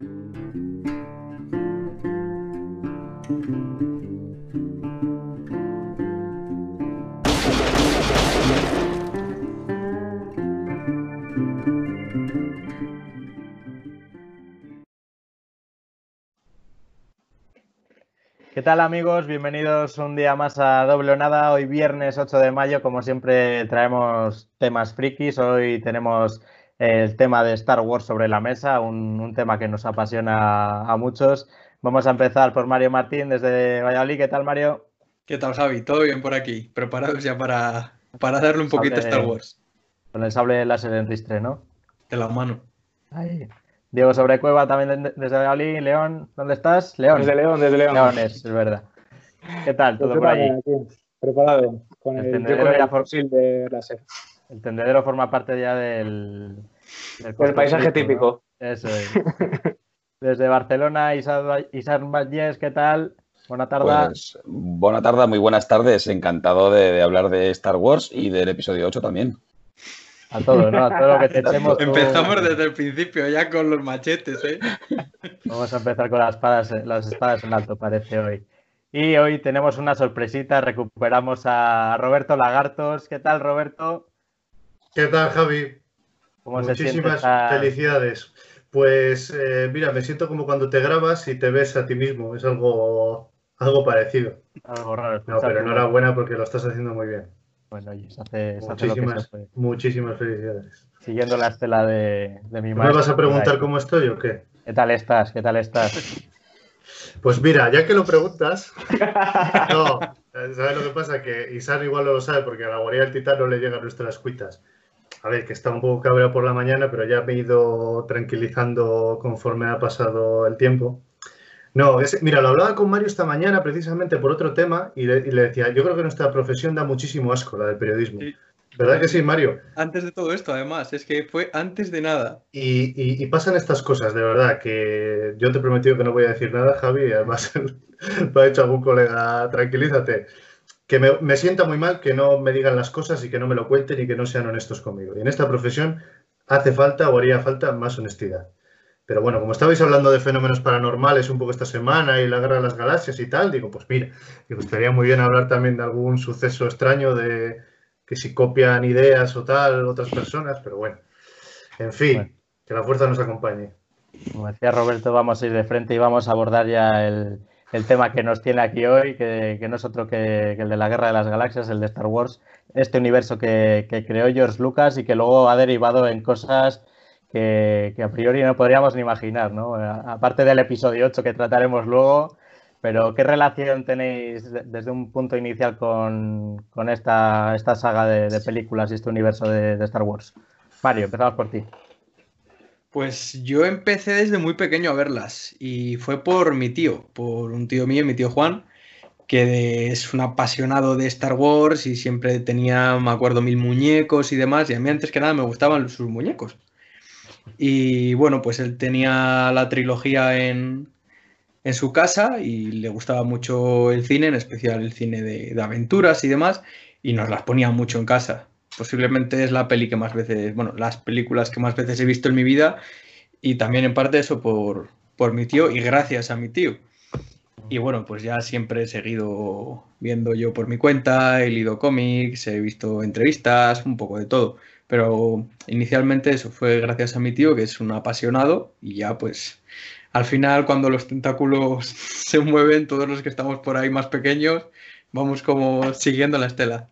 ¿Qué tal amigos? Bienvenidos un día más a Doble Nada. Hoy viernes 8 de mayo, como siempre, traemos temas frikis. Hoy tenemos el tema de Star Wars sobre la mesa, un, tema que nos apasiona a muchos. Vamos a empezar por Mario Martín desde Valladolid. ¿Qué tal, Mario? ¿Qué tal, Javi? ¿Todo bien por aquí? ¿Preparados ya para, para darle un poquito a Star Wars? Con el sable láser en ristre, ¿no? De la mano. Ahí. Diego Sobrecueva también desde Valladolid. León, ¿dónde estás? León. Desde León, desde León. León es, es verdad. ¿Qué tal? ¿Todo por allí? preparado. Con el, el tendedero ya for... de láser. El tendedero forma parte ya del... del el paisaje típico. ¿no? Eso es. desde Barcelona, Isar, Isar Vallés, ¿qué tal? Buena tarde. Pues, buena tarde, muy buenas tardes. Encantado de, de hablar de Star Wars y del episodio 8 también. A todo, ¿no? A todo lo que te echemos. Empezamos tú... desde el principio, ya con los machetes, ¿eh? Vamos a empezar con las espadas, las espadas en alto, parece hoy. Y hoy tenemos una sorpresita, recuperamos a Roberto Lagartos. ¿Qué tal, Roberto? ¿Qué tal, Javi? Muchísimas felicidades. Pues eh, mira, me siento como cuando te grabas y te ves a ti mismo. Es algo, algo parecido. Algo raro. No, pero enhorabuena porque lo estás haciendo muy bien. Bueno, oye, se hace, se muchísimas, hace lo que se muchísimas felicidades. Siguiendo la estela de, de mi ¿Me vas a preguntar cómo estoy o qué? ¿Qué tal estás? ¿Qué tal estás? Pues mira, ya que lo preguntas, no, ¿sabes lo que pasa? Que Isar igual no lo sabe porque a la guardia del titán no le llegan nuestras cuitas. A ver, que está un poco cabreado por la mañana, pero ya me he ido tranquilizando conforme ha pasado el tiempo. No, es, mira, lo hablaba con Mario esta mañana precisamente por otro tema y le, y le, decía, yo creo que nuestra profesión da muchísimo asco, la del periodismo. Sí. ¿Verdad que sí, Mario? Antes de todo esto, además, es que fue antes de nada. Y, y, y, pasan estas cosas, de verdad, que yo te he prometido que no voy a decir nada, Javi, y además me ha dicho algún colega, tranquilízate, que me, me sienta muy mal que no me digan las cosas y que no me lo cuenten y que no sean honestos conmigo. Y en esta profesión hace falta o haría falta más honestidad. Pero bueno, como estabais hablando de fenómenos paranormales un poco esta semana y la guerra de las galaxias y tal, digo, pues mira, me gustaría muy bien hablar también de algún suceso extraño de que si copian ideas o tal otras personas, pero bueno, en fin, bueno. que la fuerza nos acompañe. Como decía Roberto, vamos a ir de frente y vamos a abordar ya el, el tema que nos tiene aquí hoy, que, no es otro que, el de la guerra de las galaxias, el de Star Wars, este universo que, que creó George Lucas y que luego ha derivado en cosas que, a priori no podríamos ni imaginar, ¿no? Aparte del episodio 8 que trataremos luego, pero ¿qué relación tenéis desde un punto inicial con, con esta, esta, saga de, de, películas y este universo de, de, Star Wars? Mario, empezamos por ti. Pues yo empecé desde muy pequeño a verlas y fue por mi tío, por un tío mío, mi tío Juan, que es un apasionado de Star Wars y siempre tenía, me acuerdo, mil muñecos y demás, y a mí antes que nada me gustaban sus muñecos. Y bueno, pues él tenía la trilogía en, en su casa y le gustaba mucho el cine, en especial el cine de, de, aventuras y demás, y nos las ponía mucho en casa. Posiblemente es la peli que más veces, bueno, las películas que más veces he visto en mi vida y también en parte eso por, por mi tío y gracias a mi tío. Y bueno, pues ya siempre he seguido viendo yo por mi cuenta, he leído cómics, he visto entrevistas, un poco de todo. Pero inicialmente eso fue gracias a mi tío, que es un apasionado, y ya pues al final cuando los tentáculos se mueven, todos los que estamos por ahí más pequeños, vamos como siguiendo la estela.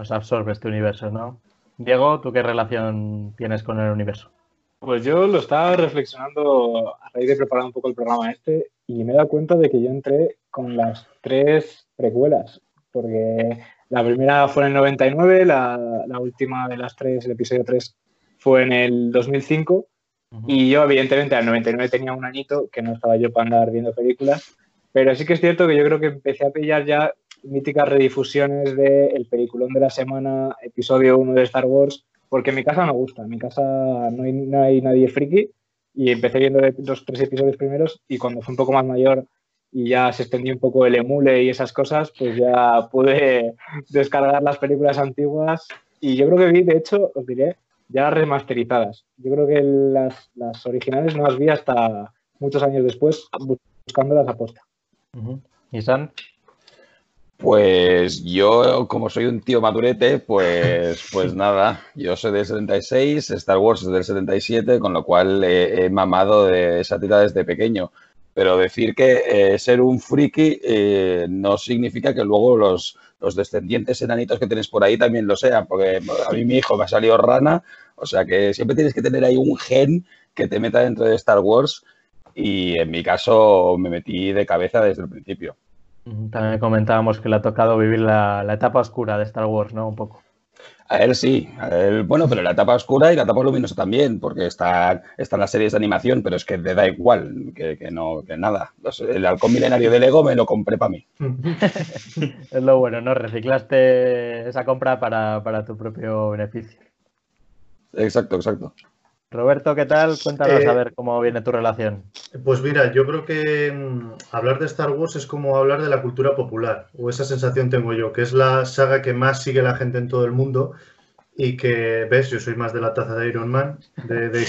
Nos absorbe este universo, ¿no? Diego, ¿tú qué relación tienes con el universo? Pues yo lo estaba reflexionando a raíz de preparar un poco el programa este y me he dado cuenta de que yo entré con las tres precuelas, porque la primera fue en el 99, la, la última de las tres, el episodio 3, fue en el 2005. Uh -huh. Y yo, evidentemente, al 99 tenía un añito, que no estaba yo para andar viendo películas. Pero sí que es cierto que yo creo que empecé a pillar ya míticas redifusiones de El Peliculón de la Semana, episodio 1 de Star Wars, porque en mi casa me gusta. En mi casa no hay, no hay nadie friki. Y empecé viendo los tres episodios primeros. Y cuando fui un poco más mayor y ya se extendió un poco el emule y esas cosas, pues ya pude descargar las películas antiguas y yo creo que vi, de hecho, os diré, ya remasterizadas. Yo creo que las, las originales no las vi hasta, muchos años después, buscándolas a posta. ¿Y San? Pues yo, como soy un tío madurete, pues, pues nada, yo soy del 76, Star Wars es del 77, con lo cual he, mamado de esa tira desde pequeño. Pero decir que eh, ser un friki eh, no significa que luego los, los descendientes enanitos que tienes por ahí también lo sean, porque a mí mi hijo me ha salido rana, o sea que siempre tienes que tener ahí un gen que te meta dentro de Star Wars y en mi caso me metí de cabeza desde el principio. También comentábamos que le ha tocado vivir la, etapa oscura de Star Wars, ¿no? Un poco. A él sí, a él, bueno, pero la etapa oscura y la etapa luminosa también, porque está, están las series de animación, pero es que le da igual, que, no, que nada. El halcón milenario de Lego me lo compré para mí. es lo bueno, ¿no? Reciclaste esa compra para, para tu propio beneficio. Exacto, exacto. Roberto, ¿qué tal? Cuéntanos a eh, ver cómo viene tu relación. Pues mira, yo creo que mm, hablar de Star Wars es como hablar de la cultura popular, o esa sensación tengo yo, que es la saga que más sigue la gente en todo el mundo y que, ves, yo soy más de la taza de Iron Man, de, de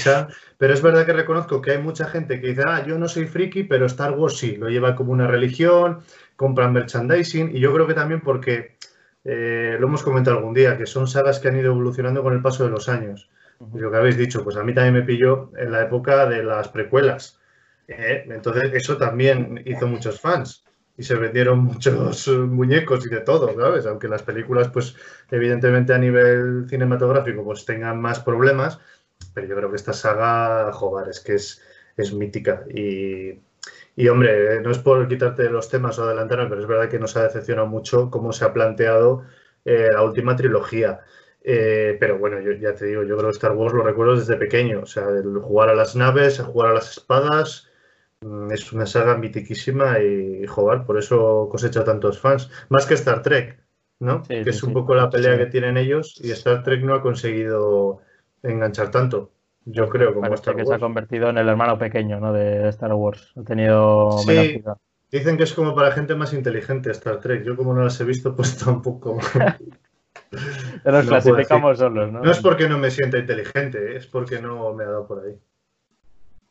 pero es verdad que reconozco que hay mucha gente que dice, ah, yo no soy friki, pero Star Wars sí, lo lleva como una religión, compran merchandising, y yo creo que también porque, eh, lo hemos comentado algún día, que son sagas que han ido evolucionando con el paso de los años lo que habéis dicho, pues a mí también me pilló en la época de las precuelas. ¿eh? Entonces, eso también hizo muchos fans y se vendieron muchos muñecos y de todo, ¿sabes? Aunque las películas, pues evidentemente a nivel cinematográfico, pues tengan más problemas, pero yo creo que esta saga, joder, es que es, es mítica y, y, hombre, no es por quitarte los temas o adelantarme, pero es verdad que nos ha decepcionado mucho cómo se ha planteado eh, la última trilogía. Eh, pero bueno, yo ya te digo, yo creo que Star Wars lo recuerdo desde pequeño. O sea, el jugar a las naves, a jugar a las espadas. Mm, es una saga mitiquísima y, jugar, por eso cosecha tantos fans. Más que Star Trek, ¿no? que es un poco la pelea que tienen ellos y Star Trek no ha conseguido enganchar tanto. Yo creo, como Star que se ha convertido en el hermano pequeño ¿no? de Star Wars. Ha tenido sí, Dicen que es como para gente más inteligente Star Trek. Yo como no las he visto, pues tampoco. nos clasificamos solos, ¿no? No es porque no me sienta inteligente, es porque no me ha dado por ahí.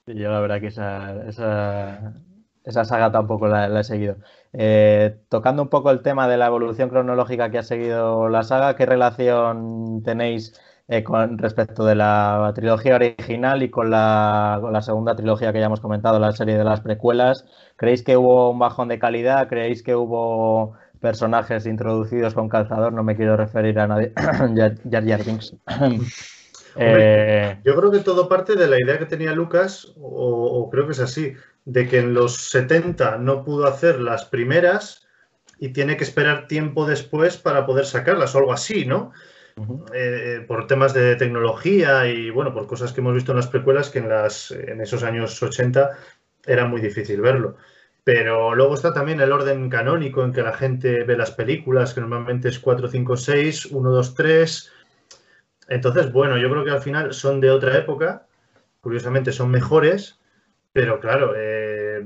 yo la verdad que esa, esa, saga tampoco la, he seguido. Eh, tocando un poco el tema de la evolución cronológica que ha seguido la saga, ¿qué relación tenéis eh, con respecto de la trilogía original y con la, con la, segunda trilogía que ya hemos comentado, la serie de las precuelas? ¿Creéis que hubo un bajón de calidad? ¿Creéis que hubo personajes introducidos con calzador, no me quiero referir a nadie. Jar Jar eh, Yo creo que todo parte de la idea que tenía Lucas, o, creo que es así, de que en los 70 no pudo hacer las primeras y tiene que esperar tiempo después para poder sacarlas, o algo así, ¿no? Eh, por temas de tecnología y bueno, por cosas que hemos visto en las precuelas que en, las, en esos años 80 era muy difícil verlo. Pero luego está también el orden canónico en que la gente ve las películas, que normalmente es 4, 5, 6, 1, 2, 3. Entonces, bueno, yo creo que al final son de otra época, curiosamente son mejores, pero claro, eh,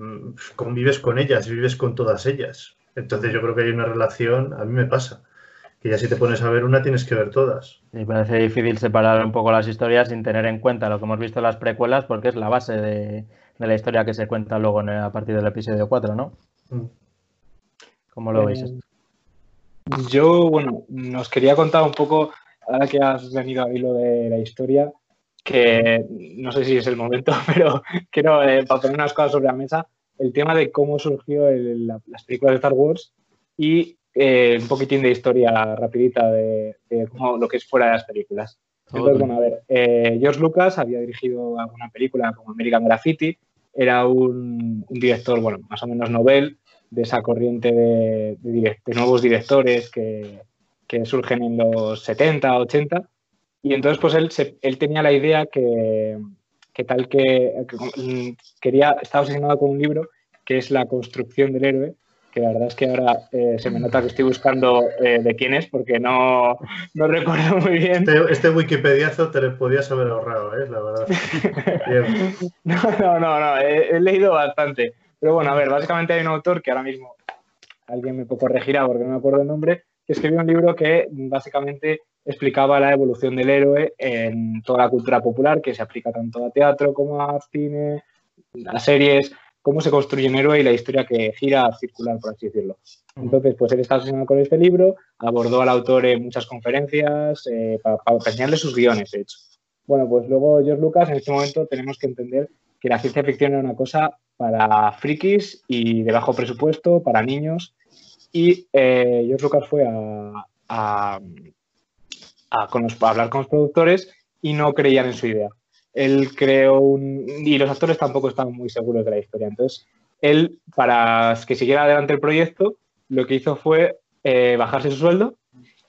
convives con ellas, vives con todas ellas. Entonces yo creo que hay una relación, a mí me pasa, que ya si te pones a ver una tienes que ver todas. Me parece difícil separar un poco las historias sin tener en cuenta lo que hemos visto en las precuelas, porque es la base de, de la historia que se cuenta luego a partir del episodio 4, ¿no? Mm. ¿Cómo lo veis? Eh, yo, bueno, nos quería contar un poco, ahora que has venido a lo de la historia, que no sé si es el momento, pero quiero, eh, para poner unas cosas sobre la mesa, el tema de cómo surgió las películas de Star Wars y eh, un poquitín de historia rapidita de, cómo, lo que es fuera de las películas. Entonces, bueno, a ver, eh, George Lucas había dirigido alguna película como American Graffiti, era un, director, bueno, más o menos novel, de esa corriente de, nuevos directores que, surgen en los 70, 80. Y entonces, pues él, él tenía la idea que, tal que, que, quería, estaba obsesionado con un libro que es La construcción del héroe, que la verdad es que ahora eh, se me nota que estoy buscando eh, de quién es porque no, no recuerdo muy bien. Este, este, Wikipediazo te lo podías haber ahorrado, ¿eh? la verdad. no, no, no, no he, leído bastante. Pero bueno, a ver, básicamente hay un autor que ahora mismo alguien me corregirá porque no me acuerdo el nombre, que escribió un libro que básicamente explicaba la evolución del héroe en toda la cultura popular, que se aplica tanto a teatro como a cine, las series, cómo se construye un héroe y la historia que gira circular, por así decirlo. Entonces, pues él está obsesionado con este libro, abordó al autor en muchas conferencias eh, para, enseñarle sus guiones, de hecho. Bueno, pues luego George Lucas, en este momento tenemos que entender que la ciencia ficción era una cosa para frikis y de bajo presupuesto, para niños. Y eh, George Lucas fue a, hablar con los productores y no creían en su idea. Él creó un... y los actores tampoco estaban muy seguros de la historia. Entonces, él, para que siguiera adelante el proyecto, lo que hizo fue eh, bajarse su sueldo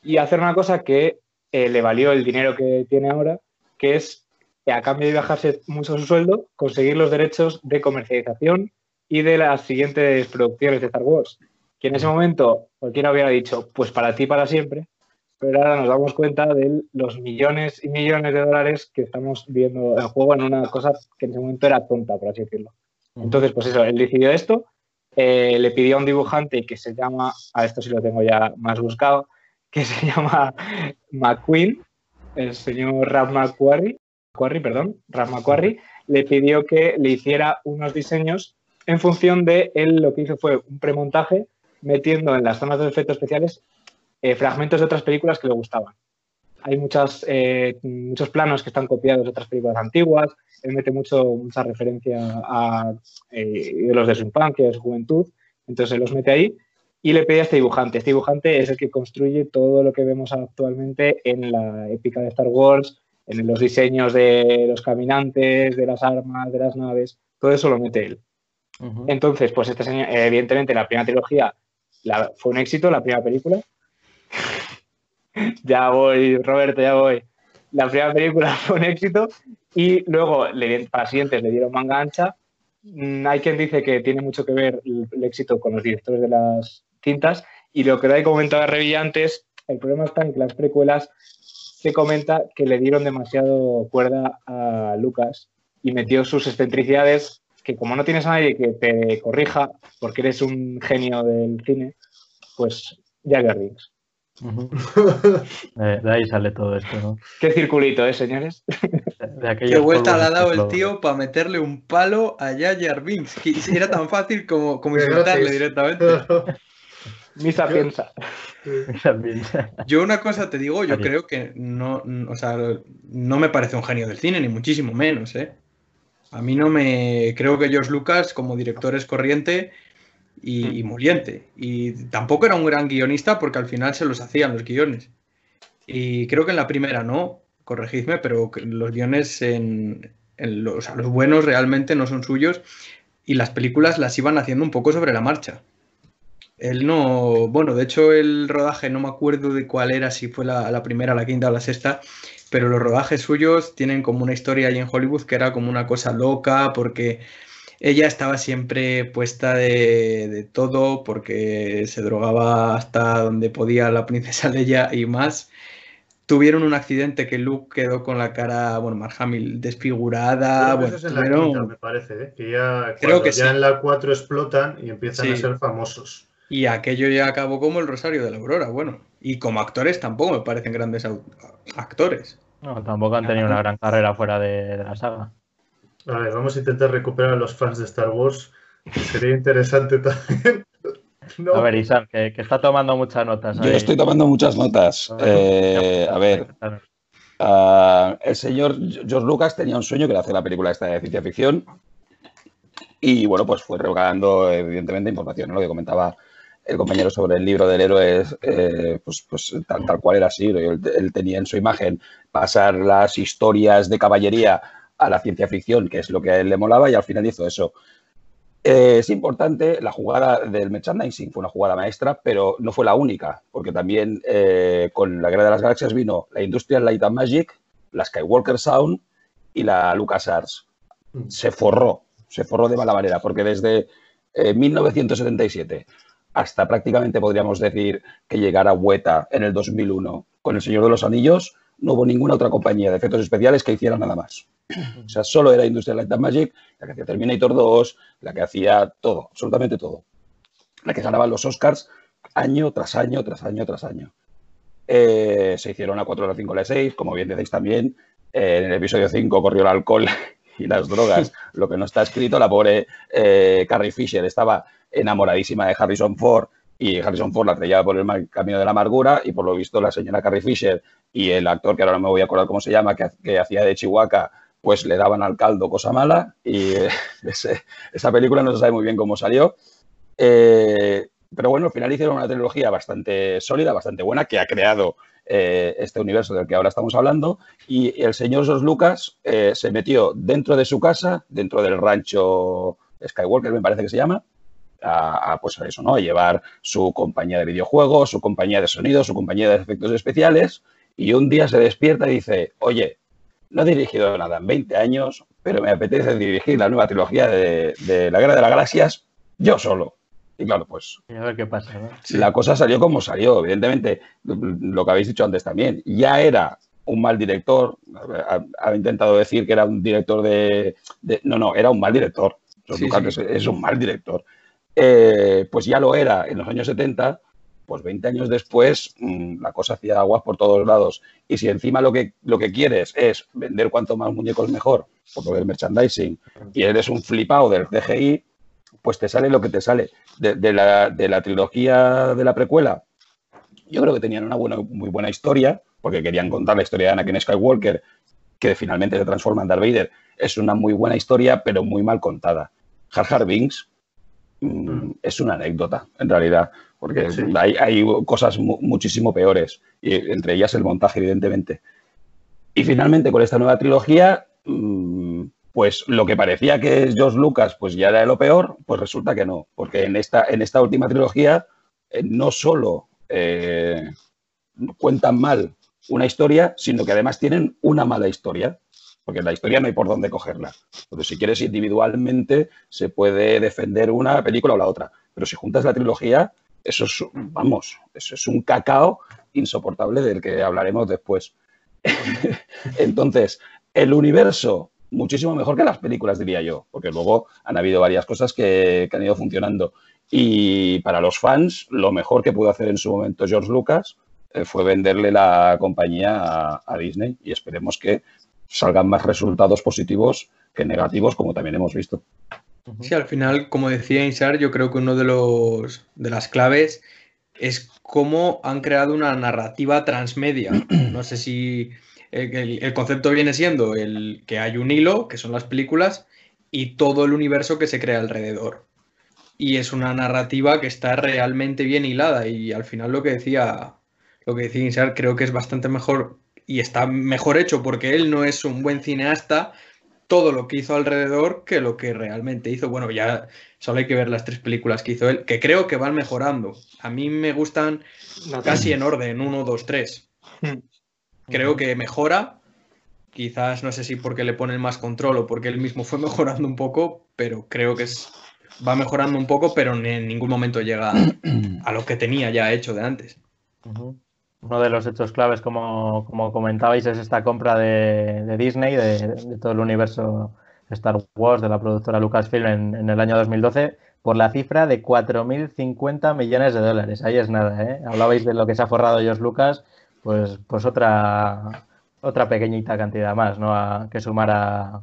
y hacer una cosa que eh, le valió el dinero que tiene ahora, que es, a cambio de bajarse mucho su sueldo, conseguir los derechos de comercialización y de las siguientes producciones de Star Wars. Que en ese momento cualquiera hubiera dicho, pues para ti para siempre, pero ahora nos damos cuenta de los millones y millones de dólares que estamos viendo en juego en una cosa que en ese momento era tonta, por así decirlo. Entonces, pues eso, él decidió esto, eh, le pidió a un dibujante que se llama, a esto sí lo tengo ya más buscado, que se llama McQueen, el señor Ralph McQuarrie, perdón, Ralph McQuarrie, le pidió que le hiciera unos diseños en función de él lo que hizo fue un premontaje metiendo en las zonas de efectos especiales eh, fragmentos de otras películas que le gustaban. Hay muchas, eh, muchos planos que están copiados de otras películas antiguas, él mete mucho, mucha referencia a eh, los de su infancia, de su juventud, entonces él los mete ahí y le pide a este dibujante. Este dibujante es el que construye todo lo que vemos actualmente en la épica de Star Wars, en los diseños de los caminantes, de las armas, de las naves, todo eso lo mete él. Entonces, pues este señor, evidentemente la primera trilogía fue un éxito, la primera película. ya voy, Roberto, ya voy. La primera película fue un éxito y luego le, para siguientes le dieron manga ancha. Mm, hay quien dice que tiene mucho que ver el, éxito con los directores de las cintas y lo que da comentaba Revi antes, el problema está en que las precuelas se comenta que le dieron demasiado cuerda a Lucas y metió sus excentricidades que como no tienes a nadie que te corrija porque eres un genio del cine, pues Jagger Rings. de, ahí sale todo esto, ¿no? Qué circulito, ¿eh, señores? Qué vuelta le ha dado el tío para meterle un palo a Jar Binks. Que era tan fácil como, como insultarle directamente. Misa piensa. Yo una cosa te digo, yo creo que no, o sea, no me parece un genio del cine, ni muchísimo menos, ¿eh? A mí no me... Creo que George Lucas como director es corriente y, moliente. Y tampoco era un gran guionista porque al final se los hacían los guiones. Y creo que en la primera no, corregidme, pero los guiones en, los, los buenos realmente no son suyos y las películas las iban haciendo un poco sobre la marcha. Él no, bueno, de hecho el rodaje no me acuerdo de cuál era, si fue la, la, primera, la quinta o la sexta, pero los rodajes suyos tienen como una historia ahí en Hollywood que era como una cosa loca porque ella estaba siempre puesta de, todo porque se drogaba hasta donde podía la princesa Leia y más. Tuvieron un accidente que Luke quedó con la cara, bueno, Mark Hamill desfigurada. Bueno, eso es en la quinta, me parece, ¿eh? que ya, Creo que ya en la 4 explotan y empiezan a ser famosos. Y aquello ya acabó como el Rosario de la Aurora, bueno. Y como actores tampoco me parecen grandes actores. No, tampoco han tenido una gran carrera fuera de la saga. A ver, vamos a intentar recuperar a los fans de Star Wars. sería interesante también. A ver, Isaac, que, está tomando muchas notas. Yo estoy tomando muchas notas. Eh, a ver. Ah, el señor George Lucas tenía un sueño que era hacer la película esta de ciencia ficción. Y bueno, pues fue revocando, evidentemente, información, lo que comentaba el compañero sobre el libro del héroe, eh, pues, pues tal, cual era así. él, tenía en su imagen pasar las historias de caballería a la ciencia ficción, que es lo que a él le molaba, y al final hizo eso. Eh, es importante, la jugada del merchandising fue una jugada maestra, pero no fue la única, porque también eh, con la Guerra de las Galaxias vino la Industrial Light and Magic, la Skywalker Sound y la LucasArts. Se forró, se forró de mala manera, porque desde 1977 eh, hasta prácticamente podríamos decir que llegara Weta en el 2001 con El Señor de los Anillos, no hubo ninguna otra compañía de efectos especiales que hiciera nada más. O sea, solo era Industrial Light and Magic, la que hacía Terminator 2, la que hacía todo, absolutamente todo. La que ganaba los Oscars año tras año, tras año, tras año. Eh, se hicieron a 4, a 5, a 6, como bien decís también. Eh, en el episodio 5 corrió el alcohol y las drogas, lo que no está escrito, la pobre eh, Carrie Fisher estaba enamoradísima de Harrison Ford y Harrison Ford la traía por el camino de la amargura y por lo visto la señora Carrie Fisher y el actor, que ahora no me voy a acordar cómo se llama, que, hacía de Chihuahua, pues le daban al caldo cosa mala y esa película no se sabe muy bien cómo salió. Eh, pero bueno, al final hicieron una trilogía bastante sólida, bastante buena, que ha creado eh, este universo del que ahora estamos hablando. Y el señor George Lucas eh, se metió dentro de su casa, dentro del rancho Skywalker, me parece que se llama, a, pues eso, ¿no? A llevar su compañía de videojuegos, su compañía de sonido, su compañía de efectos especiales. Y un día se despierta y dice, oye, no he dirigido nada en 20 años, pero me apetece dirigir la nueva trilogía de, de La Guerra de las Galaxias yo solo. Y claro, pues. a ver qué pasa. La cosa salió como salió. Evidentemente, lo que habéis dicho antes también. Ya era un mal director. Ha, intentado decir que era un director de, No, no, era un mal director. Es, un mal director. Eh, pues ya lo era en los años 70. Pues 20 años después, mm, la cosa hacía aguas por todos lados. Y si encima lo que, lo que quieres es vender cuanto más muñecos mejor, por lo merchandising, y eres un flipado del CGI, pues te sale lo que te sale. De, la, trilogía de la precuela, yo creo que tenían una buena, muy buena historia, porque querían contar la historia de Anakin Skywalker, que finalmente se transforma en Darth Vader. Es una muy buena historia, pero muy mal contada. Har Har Binks. Es una anécdota, en realidad, porque hay, cosas muchísimo peores, y entre ellas el montaje, evidentemente. Y finalmente, con esta nueva trilogía, mm, pues lo que parecía que es George Lucas, pues ya era lo peor, pues resulta que no, porque en esta, en esta última trilogía eh, no solo eh, cuentan mal una historia, sino que además tienen una mala historia, porque la historia no hay por dónde cogerla. Entonces, si quieres individualmente, se puede defender una película o la otra, pero si juntas la trilogía, eso es, vamos, eso es un cacao insoportable del que hablaremos después. Entonces, el universo muchísimo mejor que las películas, diría yo, porque luego han habido varias cosas que, han ido funcionando. Y para los fans, lo mejor que pudo hacer en su momento George Lucas eh, fue venderle la compañía a, Disney y esperemos que salgan más resultados positivos que negativos, como también hemos visto. Sí, al final, como decía Insar, yo creo que uno de los de las claves es cómo han creado una narrativa transmedia. No sé si el, concepto viene siendo el que hay un hilo, que son las películas, y todo el universo que se crea alrededor. Y es una narrativa que está realmente bien hilada. Y al final lo que decía, lo que decía Insar, creo que es bastante mejor y está mejor hecho porque él no es un buen cineasta, todo lo que hizo alrededor que lo que realmente hizo. Bueno, ya solo hay que ver las tres películas que hizo él, que creo que van mejorando. A mí me gustan casi en orden, uno, dos, tres. Creo que mejora. Quizás no sé si porque le ponen más control o porque él mismo fue mejorando un poco, pero creo que es, va mejorando un poco, pero en ningún momento llega a lo que tenía ya hecho de antes. Uno de los hechos claves, como, comentabais, es esta compra de, Disney, de, todo el universo Star Wars, de la productora Lucasfilm en, en el año 2012, por la cifra de 4.050 millones de dólares. Ahí es nada, ¿eh? Hablabais de lo que se ha forrado George Lucas pues, pues otra, otra pequeñita cantidad más, ¿no? A, que sumar a,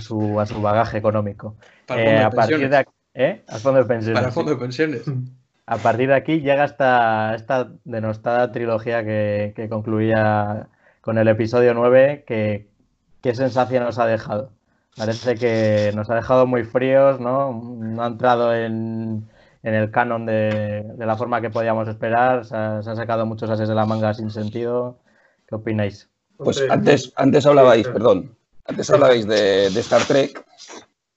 su, a su bagaje económico. Para eh, a partir de ¿eh? fondo de pensiones. Para fondo de pensiones. A partir de aquí llega esta, esta denostada trilogía que, concluía con el episodio 9, que qué sensación nos ha dejado. Parece que nos ha dejado muy fríos, ¿no? No ha entrado en, en el canon de, la forma que podíamos esperar. Se, han sacado muchos ases de la manga sin sentido. ¿Qué opináis? Pues antes, antes hablabais, perdón, antes hablabais de, Star Trek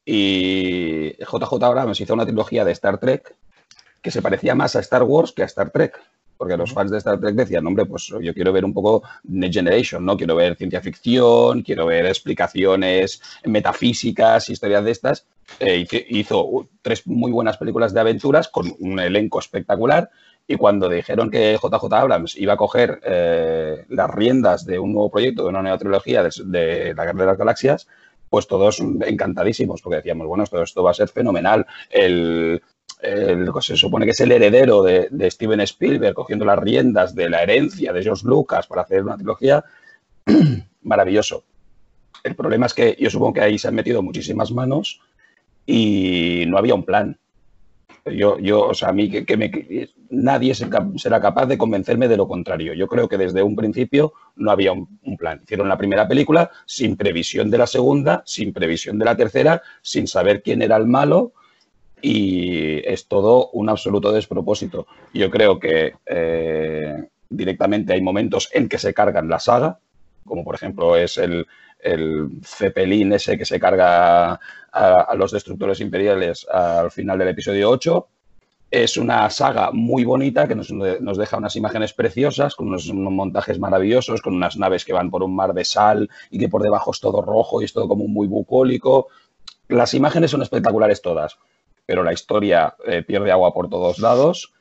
y JJ Abrams hizo una trilogía de Star Trek que se parecía más a Star Wars que a Star Trek. Porque los fans de Star Trek decían, hombre, pues yo quiero ver un poco Next Generation, ¿no? Quiero ver ciencia ficción, quiero ver explicaciones metafísicas, historias de estas. Eh, hizo tres muy buenas películas de aventuras con un elenco espectacular. Y cuando dijeron que JJ Abrams iba a coger eh, las riendas de un nuevo proyecto, de una nueva trilogía de, la Guerra de las Galaxias, pues todos encantadísimos, porque decíamos, bueno, todo esto va a ser fenomenal. El, lo se supone que es el heredero de, Steven Spielberg, cogiendo las riendas de la herencia de George Lucas para hacer una trilogía, maravilloso. El problema es que yo supongo que ahí se han metido muchísimas manos y no había un plan. Yo, yo o sea, a mí que, nadie será capaz de convencerme de lo contrario. Yo creo que desde un principio no había un, plan. Hicieron la primera película sin previsión de la segunda, sin previsión de la tercera, sin saber quién era el malo y es todo un absoluto despropósito. Yo creo que eh, directamente hay momentos en que se cargan la saga, como por ejemplo es el, el Zeppelin ese que se carga a, los destructores imperiales al final del episodio 8. Es una saga muy bonita que nos, deja unas imágenes preciosas, con unos, montajes maravillosos, con unas naves que van por un mar de sal y que por debajo es todo rojo y es todo como muy bucólico. Las imágenes son espectaculares todas, pero la historia eh, pierde agua por todos lados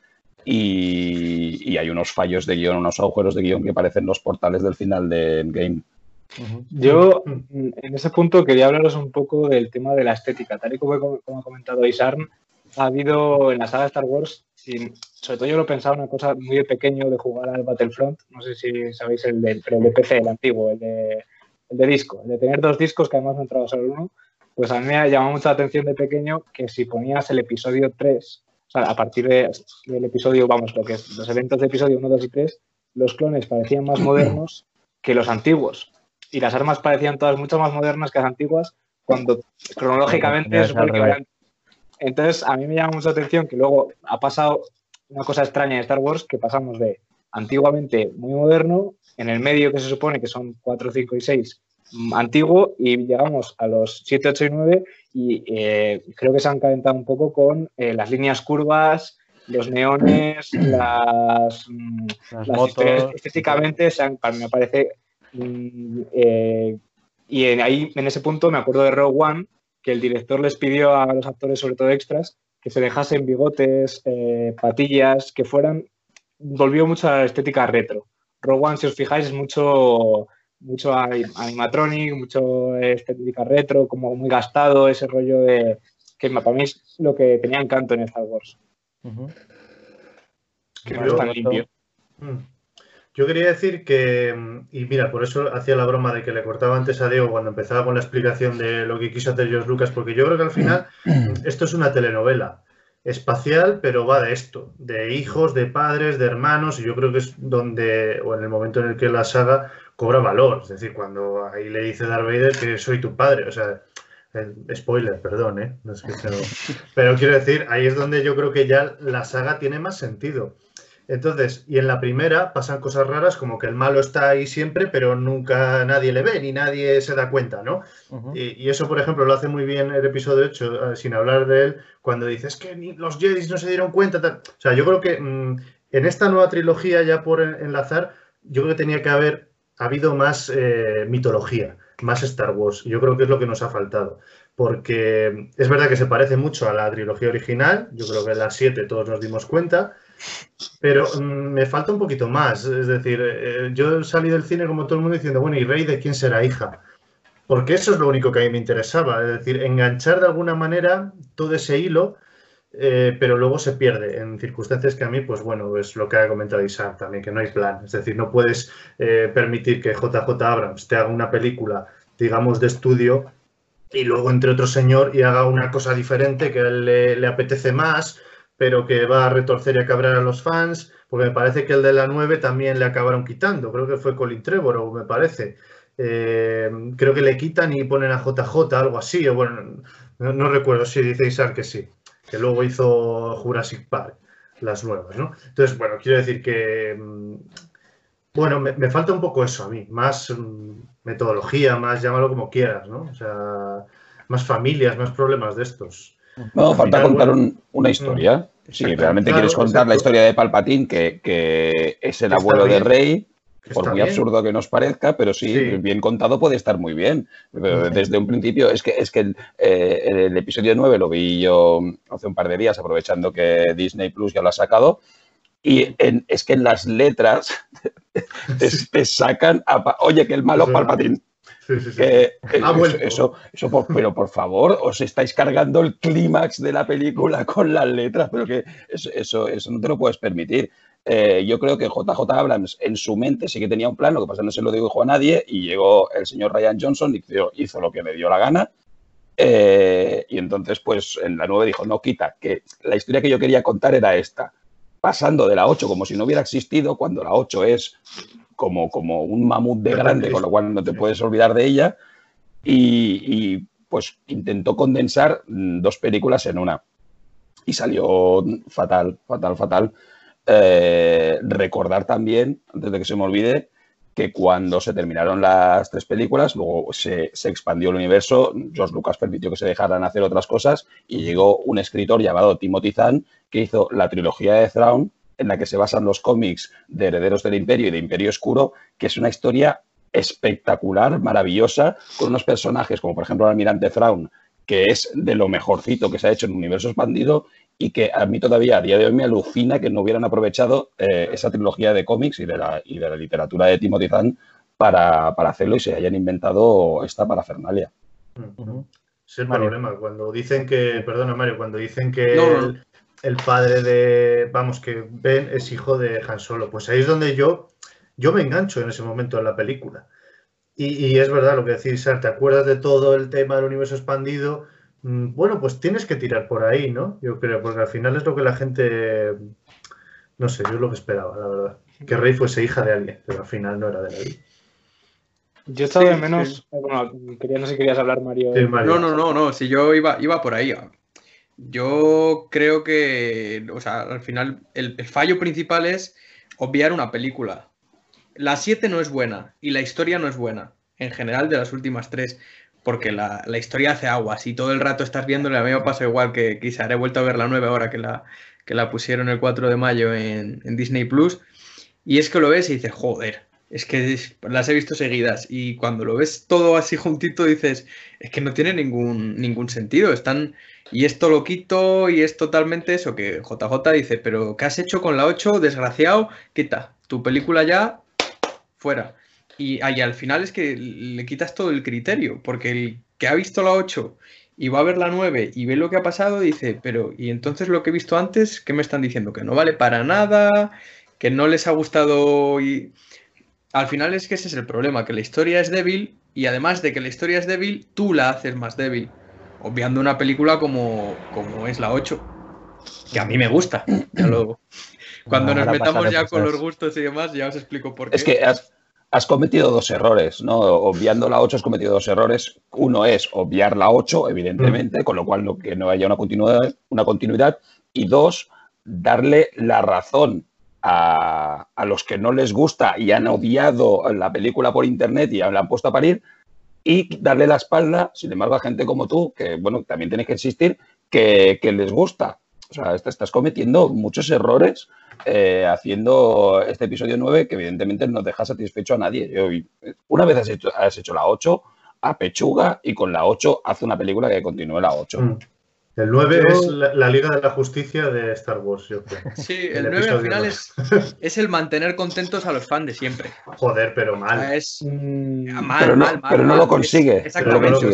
y, hay unos fallos de guion, unos agujeros de guion que parecen los portales del final de Endgame. Yo mm, en ese punto quería hablaros un poco del tema de la estética. Tal y como, ha comentado Isarn, ha habido en la saga Star Wars, sobre todo yo lo pensaba una cosa muy de pequeño de jugar al Battlefront, no sé si sabéis el de, el PC, el antiguo, el de, el de disco, el de tener dos discos que además no entraba solo uno, pues a mí me ha llamado mucha atención de pequeño que si ponías el episodio 3, o sea, a partir del episodio, vamos, lo que es los eventos de episodio 1, 2 y 3, los clones parecían más modernos que los antiguos. Y las armas parecían todas mucho más modernas que las antiguas, cuando cronológicamente Entonces, a mí me llama mucha atención que luego ha pasado una cosa extraña en Star Wars, que pasamos de antiguamente muy moderno, en el medio que se supone que son 4, 5 y 6, mm, antiguo, y llegamos a los 7, 8 y 9, y eh, creo que se han calentado un poco con eh, las líneas curvas, los neones, las, mm, las, motos. Estéticamente, se han, me parece Mm, eh, y ahí, en ese punto, me acuerdo de Rogue One, que el director les pidió a los actores, sobre todo extras, que se dejasen bigotes, patillas, que fueran. Volvió mucho a la estética retro. Rogue One, si os fijáis, es mucho, mucho animatronic, mucho estética retro, como muy gastado, ese rollo de. que para mí es lo que tenía encanto en Star Wars. Que no es tan limpio. Mm. Yo quería decir que, mm, y mira, por eso hacía la broma de que le cortaba antes a Diego cuando empezaba con la explicación de lo que quiso hacer George Lucas, porque yo creo que al final esto es una telenovela espacial, pero va de esto, de hijos, de padres, de hermanos, y yo creo que es donde, o en el momento en el que la saga cobra valor, es decir, cuando ahí le dice Darth Vader que soy tu padre, o sea, spoiler, perdón, ¿eh? pero quiero decir, ahí es donde yo creo que ya la saga tiene más sentido. Entonces, y en la primera pasan cosas raras como que el malo está ahí siempre, pero nunca nadie le ve ni nadie se da cuenta, ¿no? y, eso, por ejemplo, lo hace muy bien el episodio 8, eh, sin hablar de él, cuando dices que ni los Jedi no se dieron cuenta. O sea, yo creo que mm, en esta nueva trilogía, ya por enlazar, yo creo que tenía que haber habido más eh, mitología, más Star Wars. Yo creo que es lo que nos ha faltado porque es verdad que se parece mucho a la trilogía original, yo creo que en las 7 todos nos dimos cuenta, pero mm, me falta un poquito más. Es decir, eh, yo salí del cine como todo el mundo diciendo, bueno, ¿y Rey de quién será hija? Porque eso es lo único que a mí me interesaba. Es decir, enganchar de alguna manera todo ese hilo, eh, pero luego se pierde en circunstancias que a mí, pues bueno, es lo que ha comentado Isaac también, que no hay plan. Es decir, no puedes eh, permitir que JJ Abrams te haga una película, digamos, de estudio y luego entre otro señor y haga una cosa diferente que a él le apetece más pero que va a retorcer y a cabrar a los fans, porque me parece que el de la 9 también le acabaron quitando, creo que fue Colin Trevor, me parece. Eh, creo que le quitan y ponen a JJ, algo así, o bueno, no, recuerdo si dice Isaac que sí, que luego hizo Jurassic Park, las nuevas, ¿no? Entonces, bueno, quiero decir que, mm, bueno, me, falta un poco eso a mí, más mm, metodología, más llámalo como quieras, ¿no? O sea, más familias, más problemas de estos. No, falta contar una historia. Si realmente quieres contar la historia de Palpatine, que, es el abuelo de Rey, por muy absurdo que nos parezca, pero sí, bien contado puede estar muy bien. Desde un principio, es que, es que eh, el, episodio 9 lo vi yo hace un par de días, aprovechando que Disney Plus ya lo ha sacado. Y es que en las letras te, sacan, oye, que el malo Palpatine. Eso, eso pero por favor, os estáis cargando el clímax de la película con las letras, pero que eso, eso, no te lo puedes permitir. Eh, yo creo que JJ Abrams en su mente sí que tenía un plan, lo que pasa no se lo dijo a nadie, y llegó el señor Ryan Johnson y hizo, hizo lo que me dio la gana. Eh, y entonces, pues en la 9 dijo, no, quita, que la historia que yo quería contar era esta. Pasando de la 8 como si no hubiera existido, cuando la 8 es como, como un mamut de grande, con lo cual no te puedes olvidar de ella. Y, pues intentó condensar mm, dos películas en una. Y salió fatal, fatal, fatal. Eh, recordar también, antes de que se me olvide, que cuando se terminaron las tres películas, luego se, expandió el universo, George Lucas permitió que se dejaran hacer otras cosas y llegó un escritor llamado Timothy Zahn que hizo la trilogía de Thrawn, en la que se basan los cómics de Herederos del Imperio y de Imperio Oscuro, que es una historia espectacular, maravillosa, con unos personajes como por ejemplo el almirante Thrawn, que es de lo mejorcito que se ha hecho en un universo expandido y que a mí todavía a día de hoy me alucina que no hubieran aprovechado eh, esa trilogía de cómics y de la, y de la literatura de Timothy Zahn para, hacerlo y se hayan inventado esta parafernalia. Es el problema. Cuando dicen que, perdona Mario, cuando dicen que El, padre de, vamos, que Ben es hijo de Han Solo, pues ahí es donde yo, yo me engancho en ese momento en la película. Y, y es verdad lo que decís, Sar, te acuerdas de todo el tema del universo expandido, bueno, pues tienes que tirar por ahí, ¿no? Yo creo, porque al final es lo que la gente, no sé, yo lo que esperaba, la verdad. Que Rey fuese hija de alguien, pero al final no era de nadie. Yo estaba de menos, bueno, quería, no sé si querías hablar, Mario. No, no, no, no, si yo iba, iba por ahí. Yo creo que, o sea, al final el, el fallo principal es obviar una película. La 7 no es buena y la historia no es buena, en general de las últimas tres porque la, historia hace aguas y todo el rato estás viéndole. A mí me pasa igual que quizá he vuelto a ver la 9 ahora que la, que la pusieron el 4 de mayo en, Disney Plus. Y es que lo ves y dices, joder, es que las he visto seguidas. Y cuando lo ves todo así juntito, dices, es que no tiene ningún, ningún sentido. Están. Y esto lo quito y es totalmente eso que JJ dice, pero ¿qué has hecho con la 8? Desgraciado, quita. Tu película ya, fuera. Y, al final es que le quitas todo el criterio, porque el que ha visto la 8 y va a ver la 9 y ve lo que ha pasado, dice, pero ¿y entonces lo que he visto antes, qué me están diciendo? Que no vale para nada, que no les ha gustado y... Al final es que ese es el problema, que la historia es débil y además de que la historia es débil, tú la haces más débil, obviando una película como, como es la 8, que a mí me gusta. Ya luego. Cuando nos metamos ya con los gustos y demás, ya os explico por qué. Es que has cometido dos errores, ¿no? Obviando la 8 has cometido dos errores. Uno es obviar la 8, evidentemente, mm. con lo cual no, que no haya una continuidad, una continuidad. Y dos, darle la razón a, los que no les gusta y han odiado la película por internet y la han puesto a parir y darle la espalda, sin embargo, a gente como tú, que, bueno, también tienes que insistir, que, que les gusta. O sea, estás cometiendo muchos errores eh, haciendo este episodio 9 que evidentemente no deja satisfecho a nadie. una vez has hecho, has hecho la 8, a pechuga y con la 8 hace una película que continúe la 8. Mm. El 9 es la, Liga de la Justicia de Star Wars, yo creo. Sí, el, 9 al final es, es, el mantener contentos a los fans de siempre. Joder, pero mal. Es mm, mal, pero no, mal, mal, Pero no lo consigue. exactamente.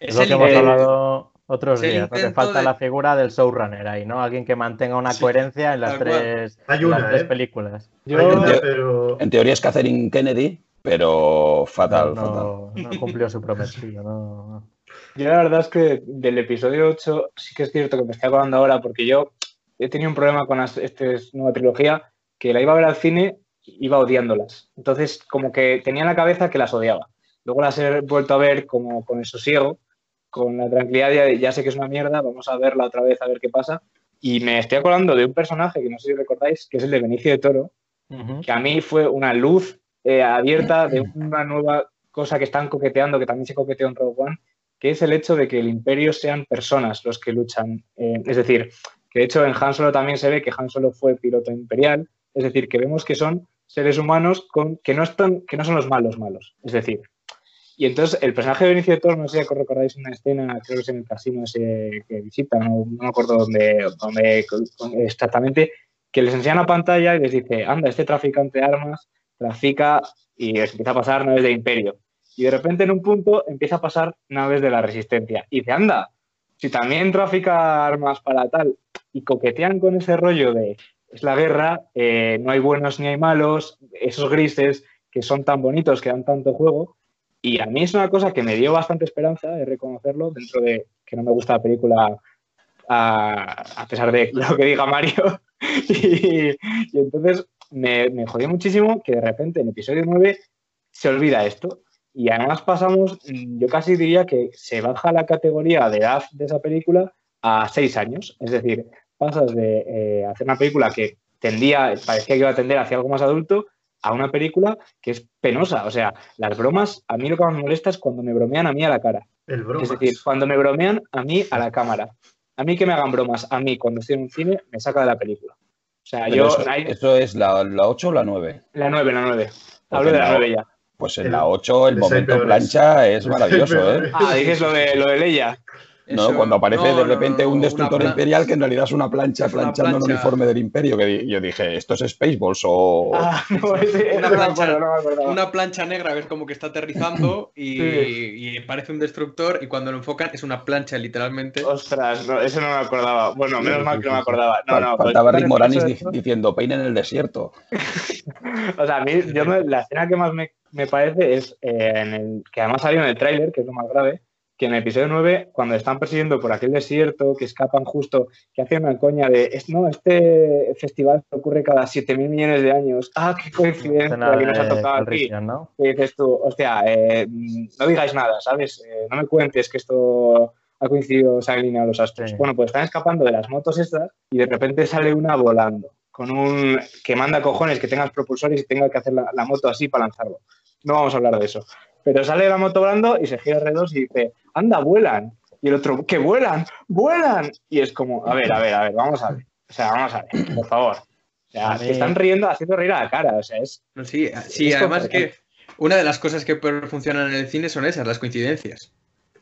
Es, lo que hemos hablado otros días, que falta la figura del showrunner ahí, ¿no? Alguien que mantenga una coherencia en las tres, ¿eh? películas. En teoría es Catherine Kennedy, pero fatal, no, No cumplió su prometido, no. Yo la verdad es que del episodio 8 sí que es cierto que me estoy acordando ahora porque yo he tenido un problema con esta nueva trilogía que la iba a ver al cine iba odiándolas. Entonces como que tenía en la cabeza que las odiaba. Luego las he vuelto a ver como con el sosiego con la tranquilidad de ya sé que es una mierda, vamos a verla otra vez a ver qué pasa. Y me estoy acordando de un personaje que no sé si recordáis, que es el de Benicio de Toro, que a mí fue una luz eh, abierta de una nueva cosa que están coqueteando, que también se coqueteó en Rogue One, que es el hecho de que el imperio sean personas los que luchan. Eh, es decir, que de hecho en Han Solo también se ve que Han Solo fue piloto imperial, es decir, que vemos que son seres humanos con, que, no están, que no son los malos malos. Es decir, y entonces el personaje de Benicio de Toro, no sé si recordáis una escena, creo que es en el casino ese que visita, no, me acuerdo dónde, exactamente, que les enseña la pantalla y les dice, anda, este traficante de armas trafica y les empieza a pasar naves de imperio. Y de repente en un punto empieza a pasar naves de la resistencia. Y dice, anda, si también trafica armas para tal, y coquetean con ese rollo de es la guerra, eh, no hay buenos ni hay malos, esos grises que son tan bonitos, que dan tanto juego. Y a mí es una cosa que me dio bastante esperanza de reconocerlo dentro de que no me gusta la película a, pesar de lo que diga Mario. y, entonces me, me jodió muchísimo que de repente en episodio 9 se olvida esto. Y además pasamos, yo casi diría que se baja la categoría de edad de esa película a seis años. Es decir, pasas de eh, hacer una película que tendía, parecía que iba a tender hacia algo más adulto, a una película que es penosa. O sea, las bromas, a mí lo que más me molesta es cuando me bromean a mí a la cara. es decir, cuando me bromean a mí a la cámara. A mí que me hagan bromas, a mí cuando estoy en un cine, me saca de la película. O sea, yo. Eso, es la, la, 8 o la 9? La 9, la 9. Hablo de la 9 ya. Pues en la 8 el, momento plancha es maravilloso, ¿eh? Ah, dices lo de, lo de Leia. ¿No? Cuando aparece de repente un destructor imperial que en realidad es una plancha planchando un uniforme del imperio, que yo dije, ¿esto es Spaceballs o...? Ah, una, plancha, una, plancha, negra, ves como que está aterrizando y, parece un destructor y cuando lo enfocan es una plancha literalmente. Ostras, eso no me acordaba. Bueno, menos mal que no me acordaba. No, no, Faltaba pues, Rick Moranis diciendo, peine en el desierto. o sea, a mí yo la escena que más me, me parece es eh, en el, que además salió en el tráiler, que es lo más grave, que en el episodio 9, cuando están persiguiendo por aquel desierto, que escapan justo, que hacen una coña de, no, este festival ocurre cada 7.000 millones de años. Ah, qué coincidencia que nos ha tocado aquí. ¿no? dices tú, hostia, eh, no digáis nada, ¿sabes? Eh, no me cuentes que esto ha coincidido, se ha alineado los astros. Bueno, pues están escapando de las motos estas y de repente sale una volando con un que manda cojones que tengas propulsores y tenga que hacer la, la moto así para lanzarlo. No vamos a hablar de eso. Pero sale la moto volando y se gira alrededor y dice, anda, vuelan. Y el otro, que vuelan, vuelan. Y es como, a ver, a ver, a ver, vamos a ver. O sea, vamos a ver, por favor. O sea, están riendo, haciendo reír a la cara. O sea, es. Sí, sí además que una de las cosas que funcionan en el cine son esas, las coincidencias.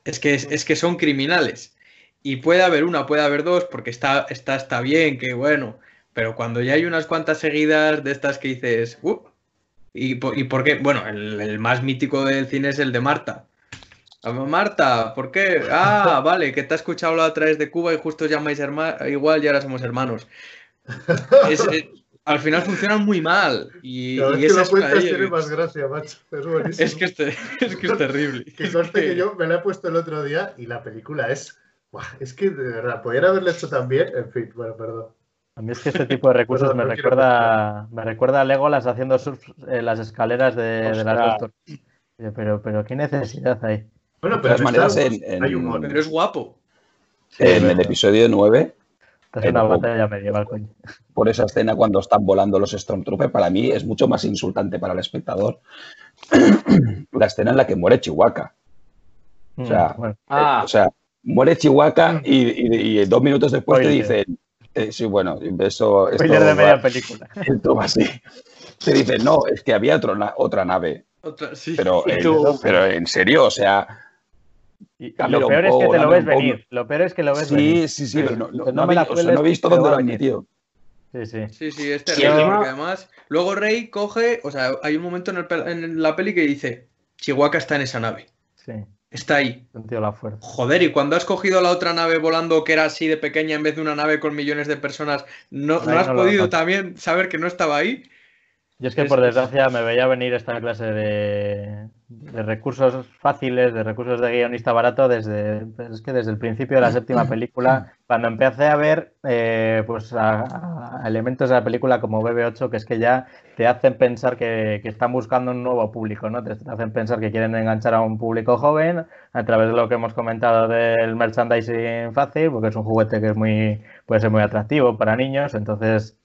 Es que, es, que son criminales. Y puede haber una, puede haber dos, porque está, está, está bien, que bueno. Pero cuando ya hay unas cuantas seguidas de estas que dices, uh, ¿Y, por qué? Bueno, el, más mítico del cine es el de Marta. Marta, ¿por qué? Ah, vale, que te ha escuchado la otra vez de Cuba y justo llamáis igual y ahora somos hermanos. al final funcionan muy mal. Y, es que tiene más gracia, macho. Es, que, es, es, que es terrible. que conste que yo me la he puesto el otro día y la película es. es que de verdad, podrían haberlo hecho también. En fin, bueno, perdón. A mí es que este tipo de recursos me, recuerda, me recuerda a Legolas haciendo surf en las escaleras de, de las dos pero, pero qué necesidad hay. Bueno, pero, maneras hay humor. Pero es guapo. en el episodio 9. Es una batalla medieval, coño. Por esa escena cuando están volando los Stormtroopers, para mí es mucho más insultante para el espectador la escena en la que muere Chihuahua. O sea, mm, ah. o sea muere Chihuahua y, y, dos minutos después te dicen eh, sí, bueno, eso. Spoiler de media película. Esto va así. Se dice, no, es que había otra nave. Otra, sí. Pero, pero en serio, o sea. lo peor es que te lo ves venir. Lo peor es que lo ves sí, venir. Sí, sí, pero no, no, me la no he visto dónde lo han metido. Sí, sí. Sí, sí, es terrible. Porque además, luego Rey coge, o sea, hay un momento en, el, en la peli que dice: Chihuahua está en esa nave. Sí. Está ahí. La fuerza. Joder, y cuando has cogido la otra nave volando que era así de pequeña en vez de una nave con millones de personas, ¿no, ¿no has podido también saber que no estaba ahí? Yo es que por desgracia me veía venir esta clase de, recursos fáciles, de recursos de guionista barato desde es que desde el principio de la séptima película, cuando empecé a ver eh, pues a, elementos de la película como BB8 que es que ya te hacen pensar que, están buscando un nuevo público, ¿no? Te, hacen pensar que quieren enganchar a un público joven a través de lo que hemos comentado del merchandising fácil, porque es un juguete que es muy puede ser muy atractivo para niños, entonces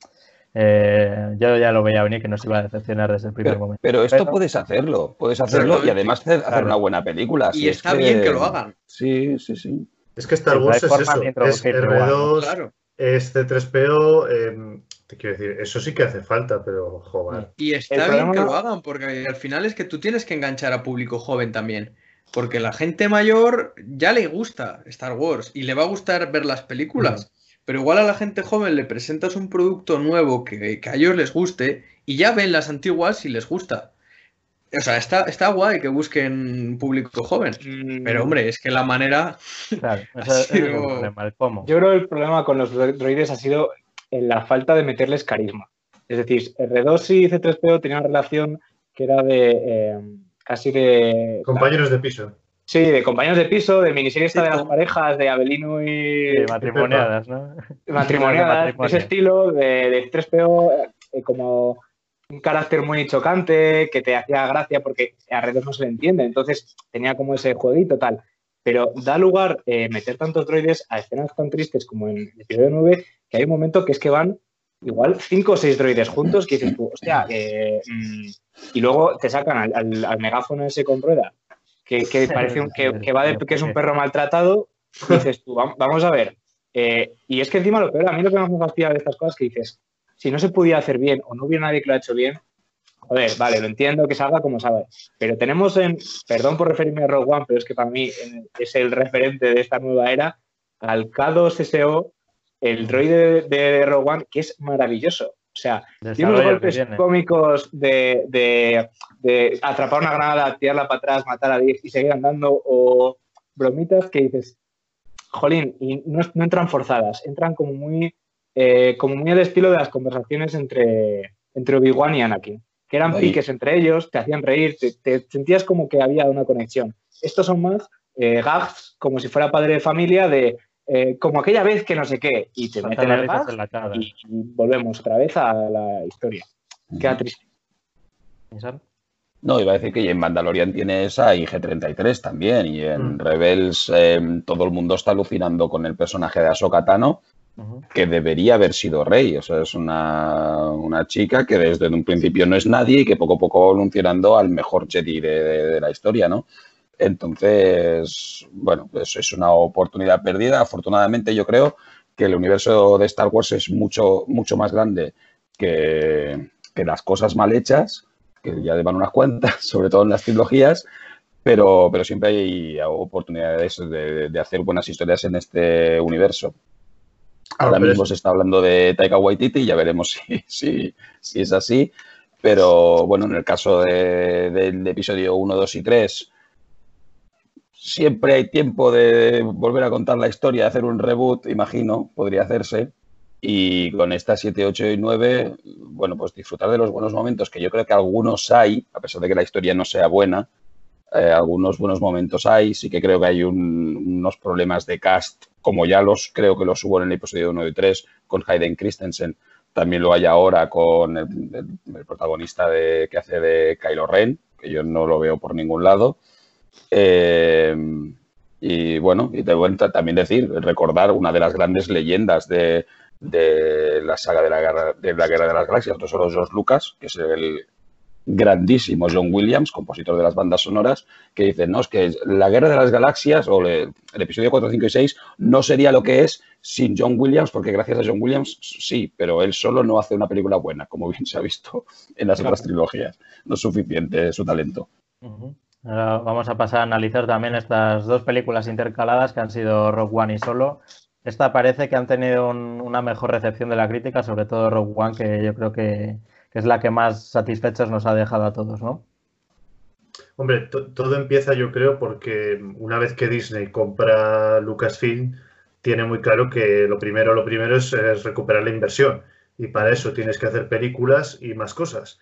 eh, yo ya lo veía venir que no se iba a decepcionar desde el primer momento. Pero esto puedes hacerlo, puedes hacerlo y además hacer, una buena película. Y está bien que lo hagan. Sí, sí, sí. Es que Star Wars es eso, es R2, es C3PO, em, te quiero decir, eso sí que hace falta, pero joder. Y está bien que lo hagan, porque al final es que tú tienes que enganchar a público joven también. Porque la gente mayor ya le gusta Star Wars y le va a gustar ver las películas. Pero igual a la gente joven le presentas un producto nuevo que, a ellos les guste y ya ven las antiguas si les gusta. O sea, está, está guay que busquen público joven. Mm. Pero hombre, es que la manera. Claro, ese, es el problema, el cómo. Yo creo que el problema con los droides ha sido en la falta de meterles carisma. Es decir, R2 y C3PO tenían una relación que era de eh, casi de... Compañeros de piso. Sí, de compañeros de piso, de miniserie esta de las parejas, de Abelino y... Sí, matrimoniadas, ¿no? Matrimoniadas, de ese estilo, de, de 3PO, eh, como un carácter muy chocante, que te hacía gracia porque a redes no se le entiende, entonces tenía como ese jueguito tal. Pero da lugar eh, meter tantos droides a escenas tan tristes como en el episodio 9, que hay un momento que es que van igual cinco o seis droides juntos que dices tú, hostia, eh, mm", y luego te sacan al, al, al megáfono ese con rueda que, que parece un, que, que, va de, que es un perro maltratado, dices tú, vamos a ver. Eh, y es que encima lo peor, a mí lo que más me fastidia de estas cosas es que dices, si no se pudiera hacer bien o no hubiera nadie que lo ha hecho bien, joder, vale, lo entiendo que salga como salga. Pero tenemos en, perdón por referirme a Rogue One, pero es que para mí es el referente de esta nueva era, al K2SO, el droide de, de Rogue One, que es maravilloso. O sea, tiene unos golpes cómicos de, de, de, atrapar una granada, tirarla para atrás, matar a 10 y seguir andando, o bromitas que dices, jolín, y no, no entran forzadas, entran como muy, eh, como muy al estilo de las conversaciones entre, entre Obi-Wan y Anakin, que eran Ay. piques entre ellos, te hacían reír, te, te, sentías como que había una conexión. Estos son más eh, gags, como si fuera padre de familia, de eh, como aquella vez que no sé qué, y te meten el gas en la cara. y, y volvemos otra vez a la historia. Queda triste. No, iba a decir que en Mandalorian tiene esa y G33 también, y en mm. Rebels eh, todo el mundo está alucinando con el personaje de Ahsoka Tano, uh -huh. que debería haber sido rey, o sea, es una, una, chica que desde un principio no es nadie y que poco a poco va evolucionando al mejor Jedi de, de, de la historia, ¿no? Entonces, bueno, pues es una oportunidad perdida. Afortunadamente, yo creo que el universo de Star Wars es mucho, mucho más grande que, que las cosas mal hechas, que ya llevan unas cuantas, sobre todo en las trilogías, pero, pero siempre hay oportunidades de, de, hacer buenas historias en este universo. Ahora mismo es... se está hablando de Taika Waititi y ya veremos si, si, si es así. Pero bueno, en el caso del de, de episodio 1, 2 y 3, siempre hay tiempo de volver a contar la historia, de hacer un reboot, imagino, podría hacerse. Y con estas 7, 8 y 9, bueno, pues disfrutar de los buenos momentos, que yo creo que algunos hay, a pesar de que la historia no sea buena, eh, algunos buenos momentos hay. Sí que creo que hay un, unos problemas de cast, como ya los creo que los hubo en el episodio 1 y 3 con Hayden Christensen. También lo hay ahora con el, el, el protagonista de, que hace de Kylo Ren, que yo no lo veo por ningún lado. Eh, y bueno, y de vuelta también decir, recordar una de las grandes leyendas de, de la saga de la, guerra, de la Guerra de las Galaxias, no solo George Lucas, que es el grandísimo John Williams, compositor de las bandas sonoras, que dice, no, es que la Guerra de las Galaxias, o le, el episodio 4, 5 y 6, no sería lo que es sin John Williams, porque gracias a John Williams sí, pero él solo no hace una película buena, como bien se ha visto en las claro. otras trilogías. No es suficiente su talento. Uh -huh. Ahora vamos a pasar a analizar también estas dos películas intercaladas que han sido Rogue One y Solo. Esta parece que han tenido un, una mejor recepción de la crítica, sobre todo Rogue One, que yo creo que, es la que más satisfechos nos ha dejado a todos, ¿no? Hombre, to todo empieza yo creo porque una vez que Disney compra Lucasfilm, tiene muy claro que lo primero, lo primero es recuperar la inversión y para eso tienes que hacer películas y más cosas.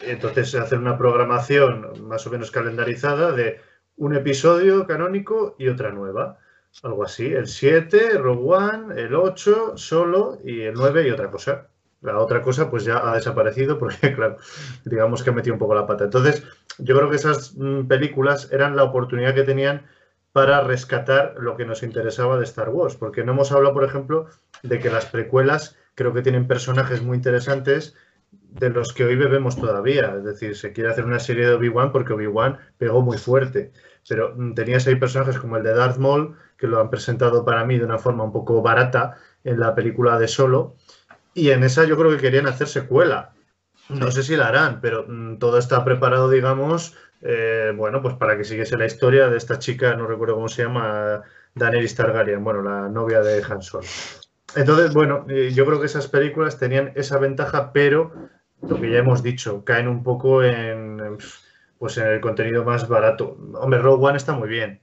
Entonces, hacer una programación más o menos calendarizada de un episodio canónico y otra nueva. Algo así. El 7, Rogue One, el 8, solo, y el 9 y otra cosa. La otra cosa pues ya ha desaparecido porque, claro, digamos que metió un poco la pata. Entonces, yo creo que esas mm, películas eran la oportunidad que tenían para rescatar lo que nos interesaba de Star Wars. Porque no hemos hablado, por ejemplo, de que las precuelas creo que tienen personajes muy interesantes de los que hoy bebemos todavía. Es decir, se quiere hacer una serie de Obi-Wan porque Obi-Wan pegó muy fuerte. Pero mm, tenías ahí personajes como el de Darth Maul, que lo han presentado para mí de una forma un poco barata en la película de Solo. Y en esa yo creo que querían hacer secuela. No sé si la harán, pero mm, todo está preparado, digamos, eh, bueno, pues para que siguiese la historia de esta chica, no recuerdo cómo se llama, Daenerys Targaryen, bueno, la novia de Han Solo. Entonces, bueno, eh, yo creo que esas películas tenían esa ventaja, pero lo que ya hemos dicho, caen un poco en, pues en el contenido más barato. Hombre, Rogue One está muy bien,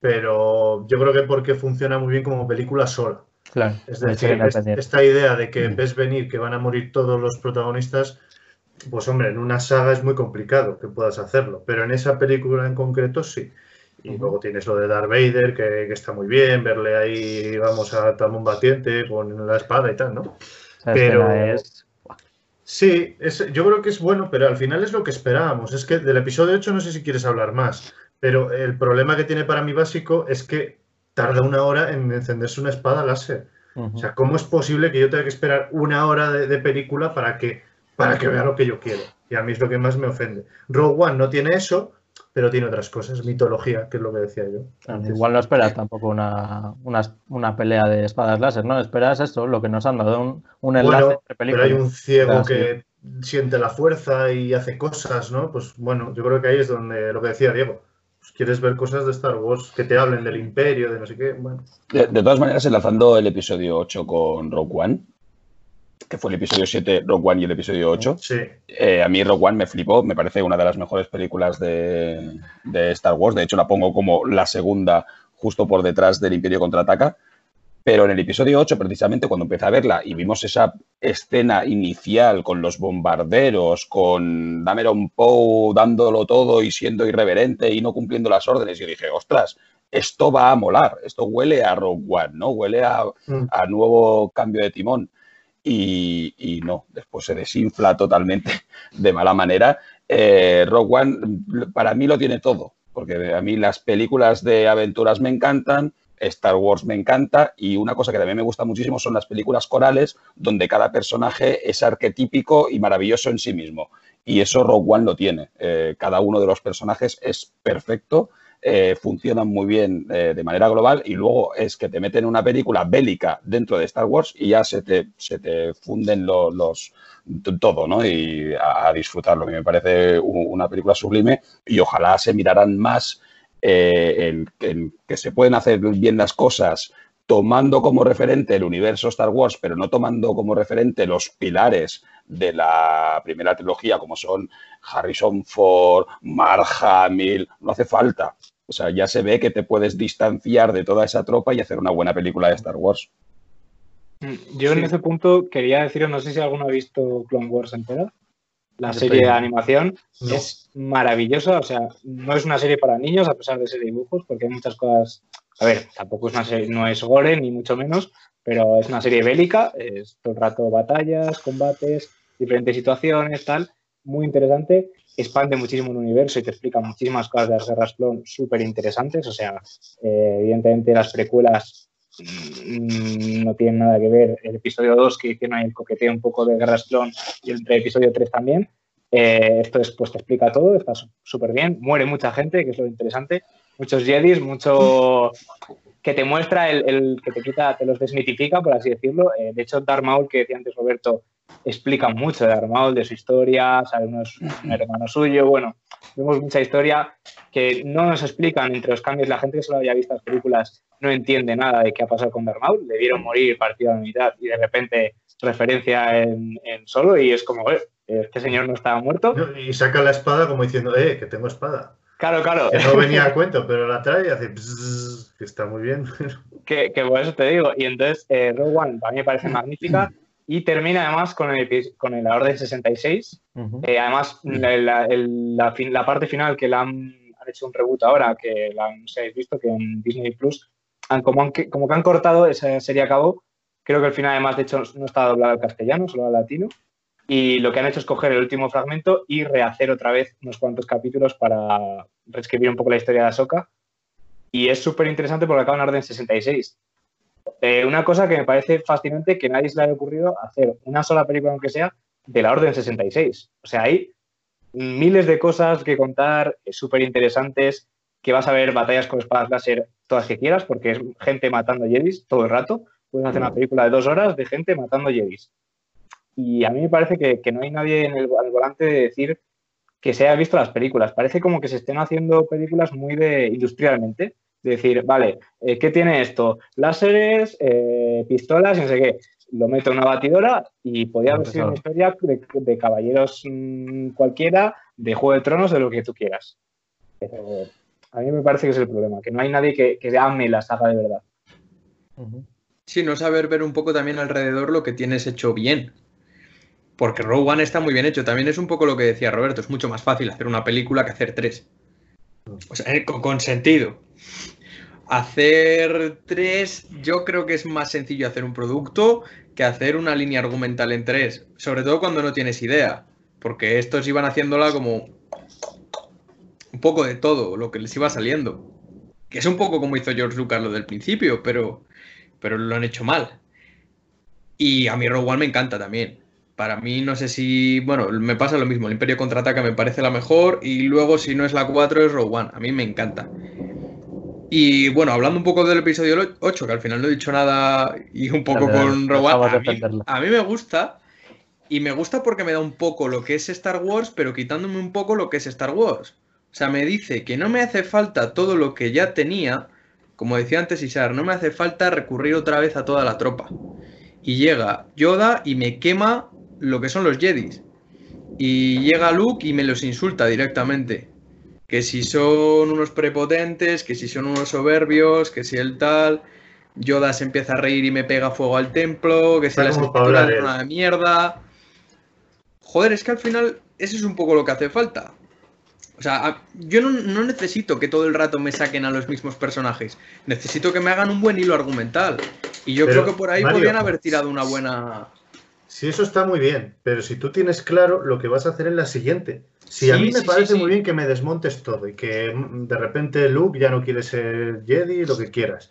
pero yo creo que porque funciona muy bien como película sola. Claro, Es decir, es- esta idea de que ves venir que van a morir todos los protagonistas, pues hombre, en una saga es muy complicado que puedas hacerlo, pero en esa película en concreto sí. Y luego tienes lo de Darth Vader, que, que está muy bien, verle ahí, vamos, a Talmón Batiente con la espada y tal, ¿no? Esa pero- es- Sí, es, yo creo que es bueno, pero al final es lo que esperábamos. Es que del episodio 8 no sé si quieres hablar más, pero el problema que tiene para mí básico es que tarda una hora en encenderse una espada láser. O sea, ¿cómo es posible que yo tenga que esperar una hora de, de película para que, para que vea lo que yo quiero? Y a mí es lo que más me ofende. Rogue One no tiene eso, pero tiene otras cosas, mitología, que es lo que decía yo. antes. Igual no esperas tampoco una, una, una pelea de espadas láser, ¿no? Esperas esto, lo que nos han dado, un, un enlace Bueno, entre pero películas. hay un ciego que siente la fuerza y hace cosas, ¿no? Pues bueno, yo creo que ahí es donde lo que decía Diego. Pues quieres ver cosas de Star Wars que te hablen del imperio, de no sé qué. Bueno, De, de todas maneras, enlazando el episodio 8 con Rogue One, que fue el episodio 7, Rogue One y el episodio 8, sí. eh, a mí Rogue One me flipó, me parece una de las mejores películas de, de Star Wars, de hecho la pongo como la segunda justo por detrás del Imperio Contraataca, pero en el episodio 8 precisamente cuando empecé a verla y vimos esa escena inicial con los bombarderos, con Dameron Poe dándolo todo y siendo irreverente y no cumpliendo las órdenes, yo dije, ostras, esto va a molar, esto huele a Rogue One, ¿no? Huele a, Mm. a nuevo cambio de timón. Y, no, después se desinfla totalmente de mala manera. Eh, Rogue One para mí lo tiene todo, porque a mí las películas de aventuras me encantan, Star Wars me encanta y una cosa que también me gusta muchísimo son las películas corales donde cada personaje es arquetípico y maravilloso en sí mismo. Y eso Rogue One lo tiene. Eh, cada uno de los personajes es perfecto eh, funcionan muy bien eh, de manera global y luego es que te meten una película bélica dentro de Star Wars y ya se te, se te funden lo- los, todo, ¿no? Y a, a disfrutarlo. Me parece una película sublime y ojalá se miraran más eh, en que se pueden hacer bien las cosas tomando como referente el universo Star Wars, pero no tomando como referente los pilares de la primera trilogía, como son Harrison Ford, Mark Hamill, no hace falta. O sea, ya se ve que te puedes distanciar de toda esa tropa y hacer una buena película de Star Wars. Mm, Yo en ese punto quería deciros, no sé si alguno ha visto Clone Wars entera, la Yo serie estoy- de animación No. es maravillosa, o sea, no es una serie para niños a pesar de ser dibujos, porque hay muchas cosas, a ver, tampoco es una serie, no es gore ni mucho menos, pero es una serie bélica, es todo el rato batallas, combates, diferentes situaciones, tal, muy interesante, expande muchísimo el universo y te explica muchísimas cosas de las guerras clon súper interesantes, o sea, eh, evidentemente las precuelas mm, no tienen nada que ver. El episodio 2, que hicieron ahí el coqueteo un poco de Guerras Clon, y el episodio 3 también. Eh, esto después te explica todo, está súper bien. Muere mucha gente, que es lo interesante. Muchos Jedis, mucho que te muestra el, que te quita, te los desmitifica, por así decirlo. Eh, de hecho, Darth Maul, que decía antes Roberto, explica mucho de Darth Maul, de su historia, sabe, uno es un hermano suyo. Bueno, vemos mucha historia que no nos explican entre los cambios. La gente que solo había visto las películas no entiende nada de qué ha pasado con Darth Maul. Le vieron morir partido a la mitad y de repente referencia en, en solo y es como, eh, este señor no estaba muerto. Y saca la espada como diciendo, eh, que tengo espada. Claro, claro. Que no venía a cuento, pero la trae y hace bzzz, que está muy bien. que, que por eso te digo. Y entonces, eh, Rogue One para mí me parece magnífica y termina además con el, con el la Orden 66. Ujú. Eh, además, la, la- el- la fin- la parte final que la han, han hecho un reboot ahora, que la han, no sé habéis visto, que en Disney Plus, han, como, han, que- como que han cortado esa serie a cabo. Creo que el final, además, de hecho, no está doblado al castellano, solo al latino. Y lo que han hecho es coger el último fragmento y rehacer otra vez unos cuantos capítulos para reescribir un poco la historia de Ahsoka. Y es súper interesante porque acaba en Orden 66. Eh, una cosa que me parece fascinante que nadie se le haya ocurrido hacer una sola película, aunque sea, de la Orden 66. O sea, hay miles de cosas que contar, eh, súper interesantes, que vas a ver batallas con espadas láser todas que quieras, porque es gente matando jedis todo el rato. Puedes hacer una película de dos horas de gente matando jedis. Y a mí me parece que, que no hay nadie en el, al volante de decir que se haya visto las películas. Parece como que se estén haciendo películas muy de industrialmente. De decir, vale, eh, ¿qué tiene esto? Láseres, eh, pistolas y no sé qué. Lo meto en una batidora y podría haber sido una historia de, de caballeros mmm, cualquiera, de Juego de Tronos, de lo que tú quieras. Pero a mí me parece que es el problema, que no hay nadie que, que ame la saga de verdad. Sí, no saber ver un poco también alrededor lo que tienes hecho bien. Porque Rogue One está muy bien hecho. También es un poco lo que decía Roberto. Es mucho más fácil hacer una película que hacer tres. O sea, eh, con, sentido. Hacer tres, yo creo que es más sencillo hacer un producto que hacer una línea argumental en tres. Sobre todo cuando no tienes idea. Porque estos iban haciéndola como un poco de todo, lo que les iba saliendo. Que es un poco como hizo George Lucas lo del principio, pero, pero lo han hecho mal. Y a mí Rogue One me encanta también. Para mí, no sé si. Bueno, me pasa lo mismo. El Imperio contraataca me parece la mejor. Y luego, si no es la 4, es Rogue One. A mí me encanta. Y bueno, hablando un poco del episodio 8, que al final no he dicho nada y un poco con Rogue One. A mí, a mí me gusta. Y me gusta porque me da un poco lo que es Star Wars, pero quitándome un poco lo que es Star Wars. O sea, me dice que no me hace falta todo lo que ya tenía. Como decía antes Isar, no me hace falta recurrir otra vez a toda la tropa. Y llega Yoda y me quema lo que son los Jedis. Y llega Luke y me los insulta directamente. Que si son unos prepotentes, que si son unos soberbios, que si el tal. Yoda se empieza a reír y me pega fuego al templo, que si Está las escrituras él. una mierda. Joder, es que al final eso es un poco lo que hace falta. O sea, yo no, no necesito que todo el rato me saquen a los mismos personajes. Necesito que me hagan un buen hilo argumental. Y yo Pero, creo que por ahí Mario, podrían haber tirado una buena. Sí, eso está muy bien, pero si tú tienes claro lo que vas a hacer en la siguiente. Si a mí me sí, parece sí, muy bien que me desmontes todo y que mm, de repente Luke ya no quiere ser Jedi, lo que quieras.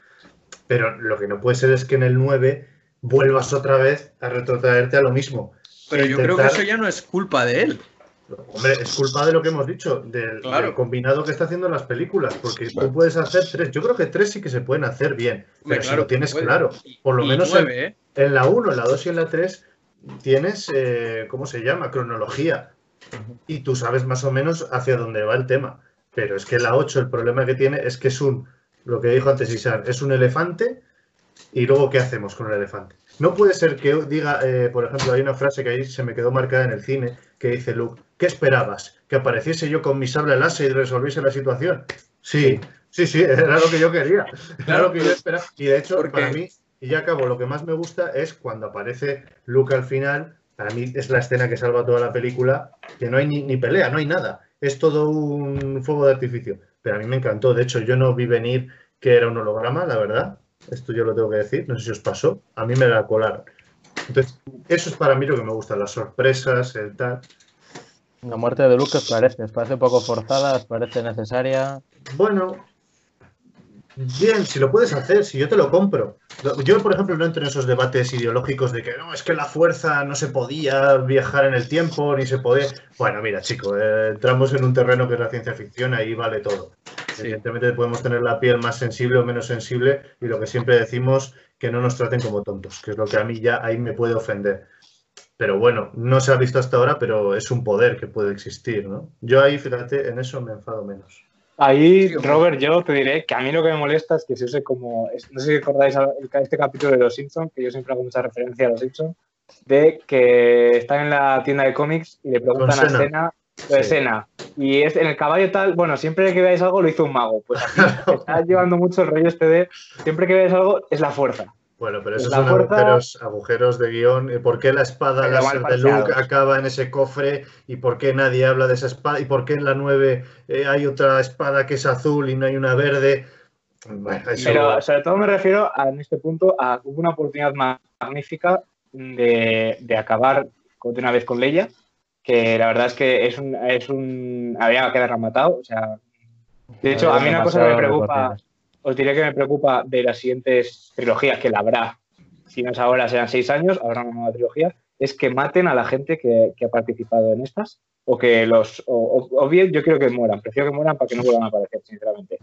Pero lo que no puede ser es que en el 9 vuelvas otra vez a retrotraerte a lo mismo. Pero yo creo que eso ya no es culpa de él. Hombre, es culpa de lo que hemos dicho, del, Claro. del combinado que está haciendo en las películas, porque tú puedes hacer tres. Yo creo que tres sí que se pueden hacer bien, Hombre, pero si claro lo tienes claro. Por lo Y menos en, ¿eh? en la 1, en la 2 y en la 3 tienes, eh, ¿cómo se llama? Cronología. Y tú sabes más o menos hacia dónde va el tema. Pero es que la 8 el problema que tiene es que es un, lo que dijo antes Isar, es un elefante y luego ¿qué hacemos con el elefante? No puede ser que diga, eh, por ejemplo, hay una frase que ahí se me quedó marcada en el cine que dice Luke, ¿qué esperabas? ¿Que apareciese yo con mi sable láser y resolviese la situación? Sí, sí, sí, era lo que yo quería. Era lo que yo esperaba. Y de hecho, para mí, y ya acabo, lo que más me gusta es cuando aparece Luke al final, para mí es la escena que salva toda la película, que no hay ni, ni pelea, no hay nada. Es todo un fuego de artificio. Pero a mí me encantó. De hecho, yo no vi venir que era un holograma, la verdad. Esto yo lo tengo que decir. No sé si os pasó. A mí me la colaron. Entonces, eso es para mí lo que me gusta, las sorpresas, el tal. La muerte de Luke, ¿qué os parece? ¿Os parece poco forzada? ¿Os parece necesaria? Bueno, bien, si lo puedes hacer, si yo te lo compro. Yo, por ejemplo, no entro en esos debates ideológicos de que no, es que la fuerza no se podía viajar en el tiempo, ni se podía. Bueno, mira, chico, eh, entramos en un terreno que es la ciencia ficción, ahí vale todo. Sí. Evidentemente podemos tener la piel más sensible o menos sensible, y lo que siempre decimos, que no nos traten como tontos, que es lo que a mí ya ahí me puede ofender. Pero bueno, no se ha visto hasta ahora, pero es un poder que puede existir, ¿no? Yo ahí, fíjate, en eso me enfado menos. Ahí. Robert, yo te diré que a mí lo que me molesta es que se use como. No sé si recordáis este capítulo de Los Simpsons, que yo siempre hago mucha referencia a Los Simpsons, de que están en la tienda de cómics y le preguntan a. Sena lo de Sí. Sena. Y es en el caballo tal, bueno, siempre que veáis algo lo hizo un mago. Pues aquí está llevando mucho el rollo este de siempre que veáis algo es la fuerza. Bueno, pero esos La son fuerza- agujeros, agujeros de guion. ¿Y ¿Por qué la espada láser de Luke acaba en ese cofre? ¿Y por qué nadie habla de esa espada? ¿Y por qué en la 9 eh, hay otra espada que es azul y no hay una verde? Bueno, eso- Pero sobre todo me refiero a, en este punto a hubo una oportunidad ma- magnífica de, de acabar de una vez con Leia, que la verdad es que es un, es un había quedado rematado. O sea, de hecho, a mí una cosa que me preocupa. Os diré que me preocupa de las siguientes trilogías, que la habrá, si no es ahora, serán seis años, habrá una nueva trilogía, es que maten a la gente que, que ha participado en estas, o que los, o, o- bien yo quiero que mueran, prefiero que mueran para que no vuelvan a aparecer, sinceramente.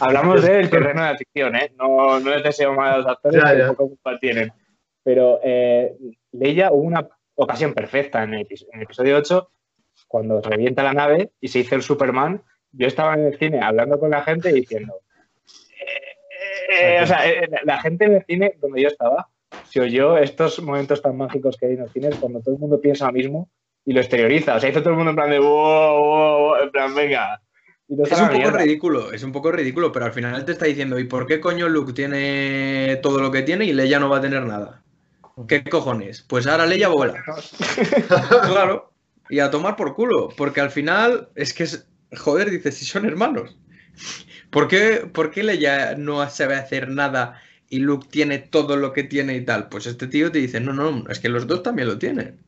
Hablamos del terreno de la ficción, ¿eh? No, no les deseo mal a los actores, Ya, ya. poco culpa tienen. Pero eh, Leia hubo una ocasión perfecta en el, en el episodio 8, cuando revienta la nave y se hizo el Superman. Yo estaba en el cine hablando con la gente y diciendo. Eh, eh, o sea, eh, la gente en el cine donde yo estaba se oyó estos momentos tan mágicos que hay en el cine cuando todo el mundo piensa lo mismo y lo exterioriza. O sea, hizo todo el mundo en plan de wow, wow, wow", en plan, venga. es un poco ridículo, es un poco ridículo, pero al final te está diciendo, ¿y por qué coño Luke tiene todo lo que tiene y Leia no va a tener nada? ¿Qué cojones? Pues ahora Leia vuela. claro, y a tomar por culo, porque al final es que es, joder, dices, si son hermanos. ¿Por qué, ¿Por qué Leia no sabe hacer nada y Luke tiene todo lo que tiene y tal? Pues este tío te dice, no, no, es que los dos también lo tienen.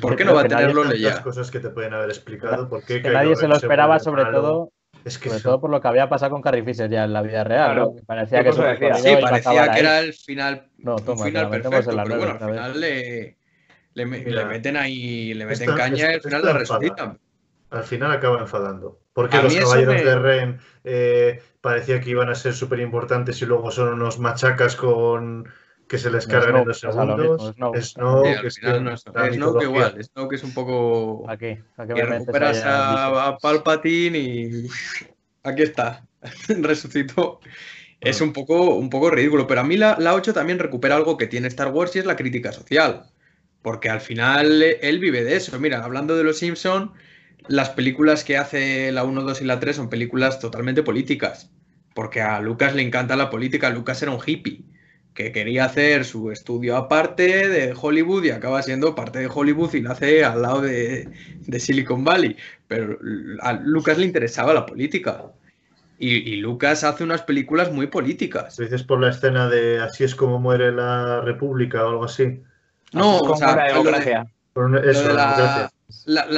¿Por qué no va a tenerlo Leia? cosas que te pueden haber explicado. ¿por qué que nadie se lo esperaba, sobre todo. sobre todo por lo que había pasado con Carrie Fisher ya en la vida real, ¿no? Parecía que, sí, parecía que era el final, no, toma, final perfecto, pero bueno, al final le, le, meten ahí, le meten caña y al final la resucitan. Al final acaba enfadando. Porque los caballeros de Ren eh, parecía que iban a ser súper importantes y luego son unos machacas con que se les cargan en dos segundos. Snow, que es que igual, que es un poco. Aquí, aquí que recuperas a, Palpatine y aquí está, resucitó. Es un poco, un poco ridículo, pero a mí la, la 8 también recupera algo que tiene Star Wars y es la crítica social. Porque al final él vive de eso. Mira, hablando de los Simpsons, las películas que hace la 1, 2 y la 3 son películas totalmente políticas. Porque a Lucas le encanta la política. Lucas era un hippie que quería hacer su estudio aparte de Hollywood y acaba siendo parte de Hollywood y lo hace al lado de, Silicon Valley. Pero a Lucas le interesaba la política. Y, Lucas hace unas películas muy políticas. ¿Dices por la escena de Así es como muere la República o algo así? No, o sea, la democracia. La,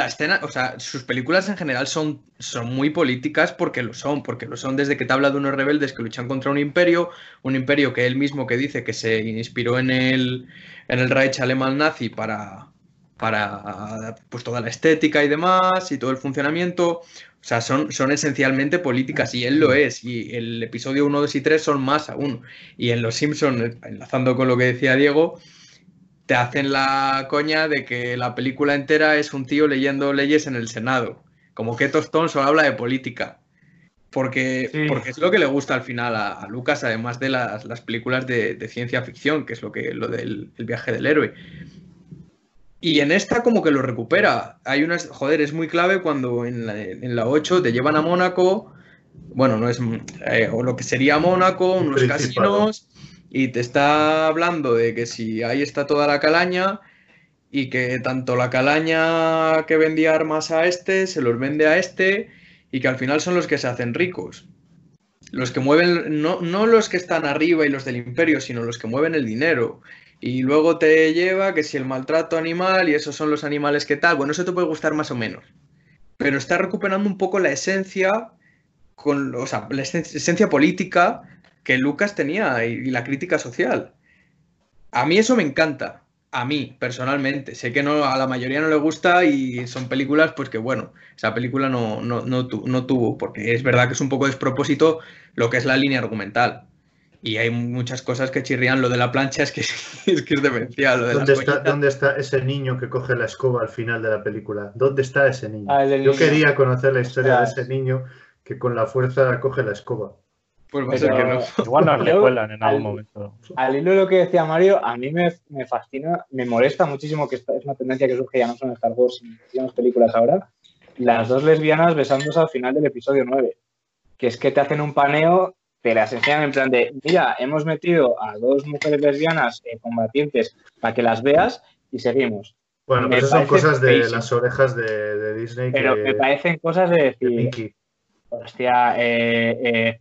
escena, o sea, sus películas en general son, son muy políticas porque lo son, porque lo son desde que te habla de unos rebeldes que luchan contra un imperio, un imperio que él mismo que dice que se inspiró en el, en el Reich alemán nazi para, para pues toda la estética y demás y todo el funcionamiento. O sea, son, son esencialmente políticas y él lo es. Y el episodio 1, 2 y 3 son más aún. Y en Los Simpsons, enlazando con lo que decía Diego, te hacen la coña de que la película entera es un tío leyendo leyes en el Senado. Como que Tostón solo habla de política. Porque, porque es lo que le gusta al final a, Lucas, además de las, películas de, ciencia ficción, que es lo, que, lo del viaje del héroe. Y en esta como que lo recupera. Hay unas, joder, es muy clave cuando en la, en la 8 te llevan a Mónaco, bueno, no es, eh, o lo que sería Mónaco, unos casinos, y te está hablando de que si ahí está toda la calaña y que tanto la calaña que vendía armas a este se los vende a este y que al final son los que se hacen ricos. Los que mueven, no, no los que están arriba y los del imperio, sino los que mueven el dinero. Y luego te lleva que si el maltrato animal y esos son los animales que tal, bueno, eso te puede gustar más o menos. Pero está recuperando un poco la esencia, con, o sea, la esencia política que Lucas tenía y, la crítica social. A mí eso me encanta, a mí personalmente. Sé que no, a la mayoría no le gusta y son películas, pues que bueno, esa película no, no, tuvo, porque es verdad que es un poco despropósito lo que es la línea argumental. Y hay muchas cosas que chirrían. Lo de la plancha es que es, que es demencial. ¿Dónde, está, ¿Dónde, está, ese niño que coge la escoba al final de la película? ¿Dónde está ese niño? Ah, Yo quería conocer la historia de ese niño que con la fuerza coge la escoba. Pues que no. Igual nos recuerdan en algún momento. Al hilo de lo que decía Mario, a mí me, fascina, me molesta muchísimo que esta es una tendencia que surge ya no son en Star Wars, sino en las películas ahora. Las dos lesbianas besándose al final del episodio 9. Que es que te hacen un paneo, te las enseñan en plan de, mira, hemos metido a dos mujeres lesbianas eh, combatientes para que las veas y seguimos. Bueno, pues son cosas de las orejas de, Disney. Pero me parecen cosas de decir, hostia, eh, eh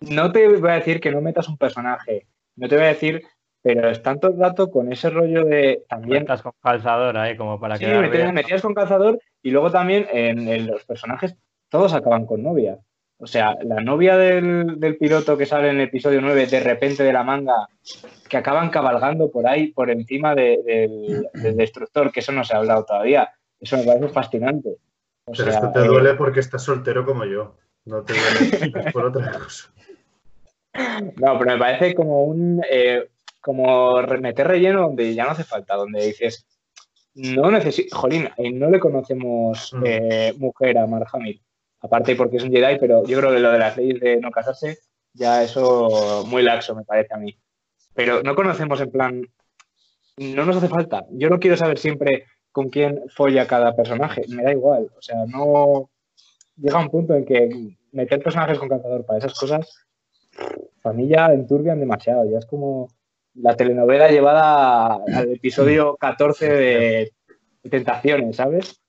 no te voy a decir que no metas un personaje, no te voy a decir, pero es tanto el rato con ese rollo de también. Metas con calzador ahí, como para que. Sí, metías, con calzador y luego también en, los personajes todos acaban con novia. O sea, la novia del, piloto que sale en el episodio 9 de repente de la manga, que acaban cabalgando por ahí, por encima del, destructor, que eso no se ha hablado todavía. Eso me parece fascinante. pero esto te duele eh, porque estás soltero como yo. No te duele por otra cosa. No, pero me parece como un eh, como meter relleno donde ya no hace falta, donde dices, no necesito, jolín, eh, no le conocemos mm. eh, mujer a Marhamil, aparte porque es un Jedi, pero yo creo que lo de las leyes de no casarse, ya eso muy laxo me parece a mí. Pero no conocemos en plan, no nos hace falta. Yo no quiero saber siempre con quién folla cada personaje, me da igual, o sea, no, llega un punto en que meter personajes con cazador para esas cosas, familia enturbian demasiado. Ya es como la telenovela llevada al episodio 14 de Tentaciones, ¿sabes?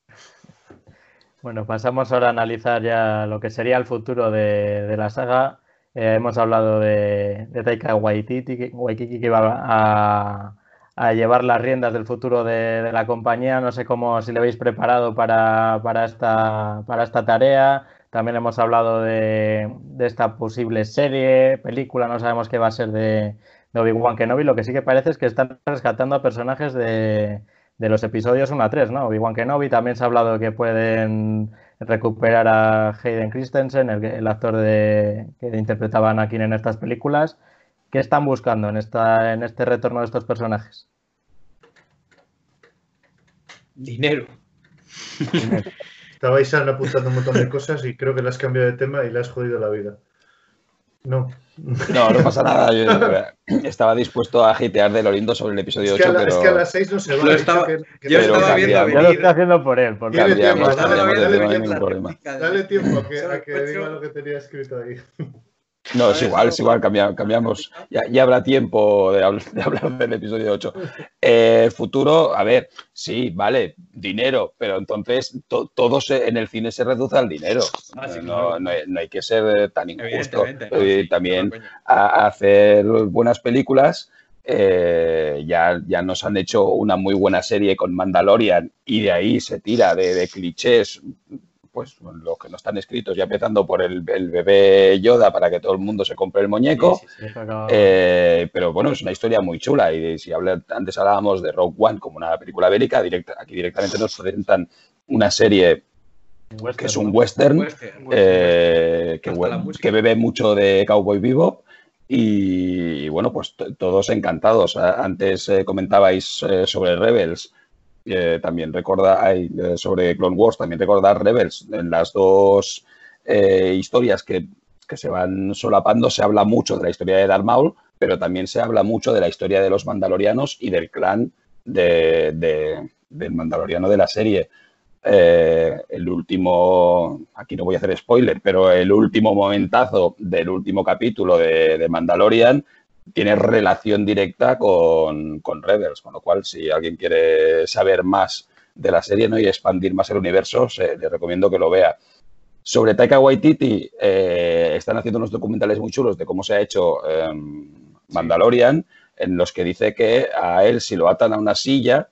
Bueno, pasamos ahora a analizar ya lo que sería el futuro de, la saga. Eh, hemos hablado de, Taika Waititi, Waititi que va a, llevar las riendas del futuro de, la compañía. No sé cómo si le habéis preparado para, para esta tarea. También hemos hablado de, esta posible serie, película, no sabemos qué va a ser de, de Obi-Wan Kenobi. Lo que sí que parece es que están rescatando a personajes de, de los episodios 1 a 3, ¿no? Obi-Wan Kenobi, también se ha hablado de que pueden recuperar a Hayden Christensen, el, actor de, que interpretaba a Anakin en estas películas. ¿Qué están buscando en, esta, en este retorno de estos personajes? Dinero. Estabais apuntando un montón de cosas y creo que le has cambiado de tema y le has jodido la vida. No. No, no pasa nada. Yo estaba dispuesto a hitear de lo lindo sobre el episodio 8, pero... Es que a las 6 no se va. Estaba, que, que yo estaba viendo Ya lo está haciendo por él. Por dale, cambiamos, tiempo, dale, cambiamos dale. Dale tiempo a que, a que diga lo que tenía escrito ahí. No, es igual, es igual, cambiamos. Ya, ya habrá tiempo de, hablar, de hablar del episodio 8. Eh, futuro, a ver, sí, vale, dinero, pero entonces to, todo se, en el cine se reduce al dinero. Ah, sí, no, claro. no, hay, no hay que ser tan injusto. Eh, sí, también claro, coño. a, a hacer buenas películas. eh, ya, ya nos han hecho una muy buena serie con Mandalorian y de ahí se tira de, de clichés, pues los que no están escritos, ya empezando por el, el bebé Yoda para que todo el mundo se compre el muñeco. Sí, sí, sí. Eso acaba- Eh, pero bueno, es una historia muy chula y si habla- antes hablábamos de Rogue One como una película bélica, directa- aquí directamente nos presentan una serie western, que es un western, Western, western, eh, que, bebe mucho de Cowboy Bebop y, y bueno, pues todos encantados. Antes eh, comentabais eh, sobre Rebels, eh, también recorda ay, eh, sobre Clone Wars, también recordar Rebels. En las dos eh, historias que, que se van solapando se habla mucho de la historia de Darth Maul, pero también se habla mucho de la historia de los mandalorianos y del clan de- de- del mandaloriano de la serie. El último, aquí no voy a hacer spoiler, pero el último momentazo del último capítulo de Mandalorian tiene relación directa con, con Rebels, con lo cual si alguien quiere saber más de la serie ¿no? y expandir más el universo, se- le recomiendo que lo vea. Sobre Taika Waititi, eh, están haciendo unos documentales muy chulos de cómo se ha hecho eh, Mandalorian, en los que dice que a él si lo atan a una silla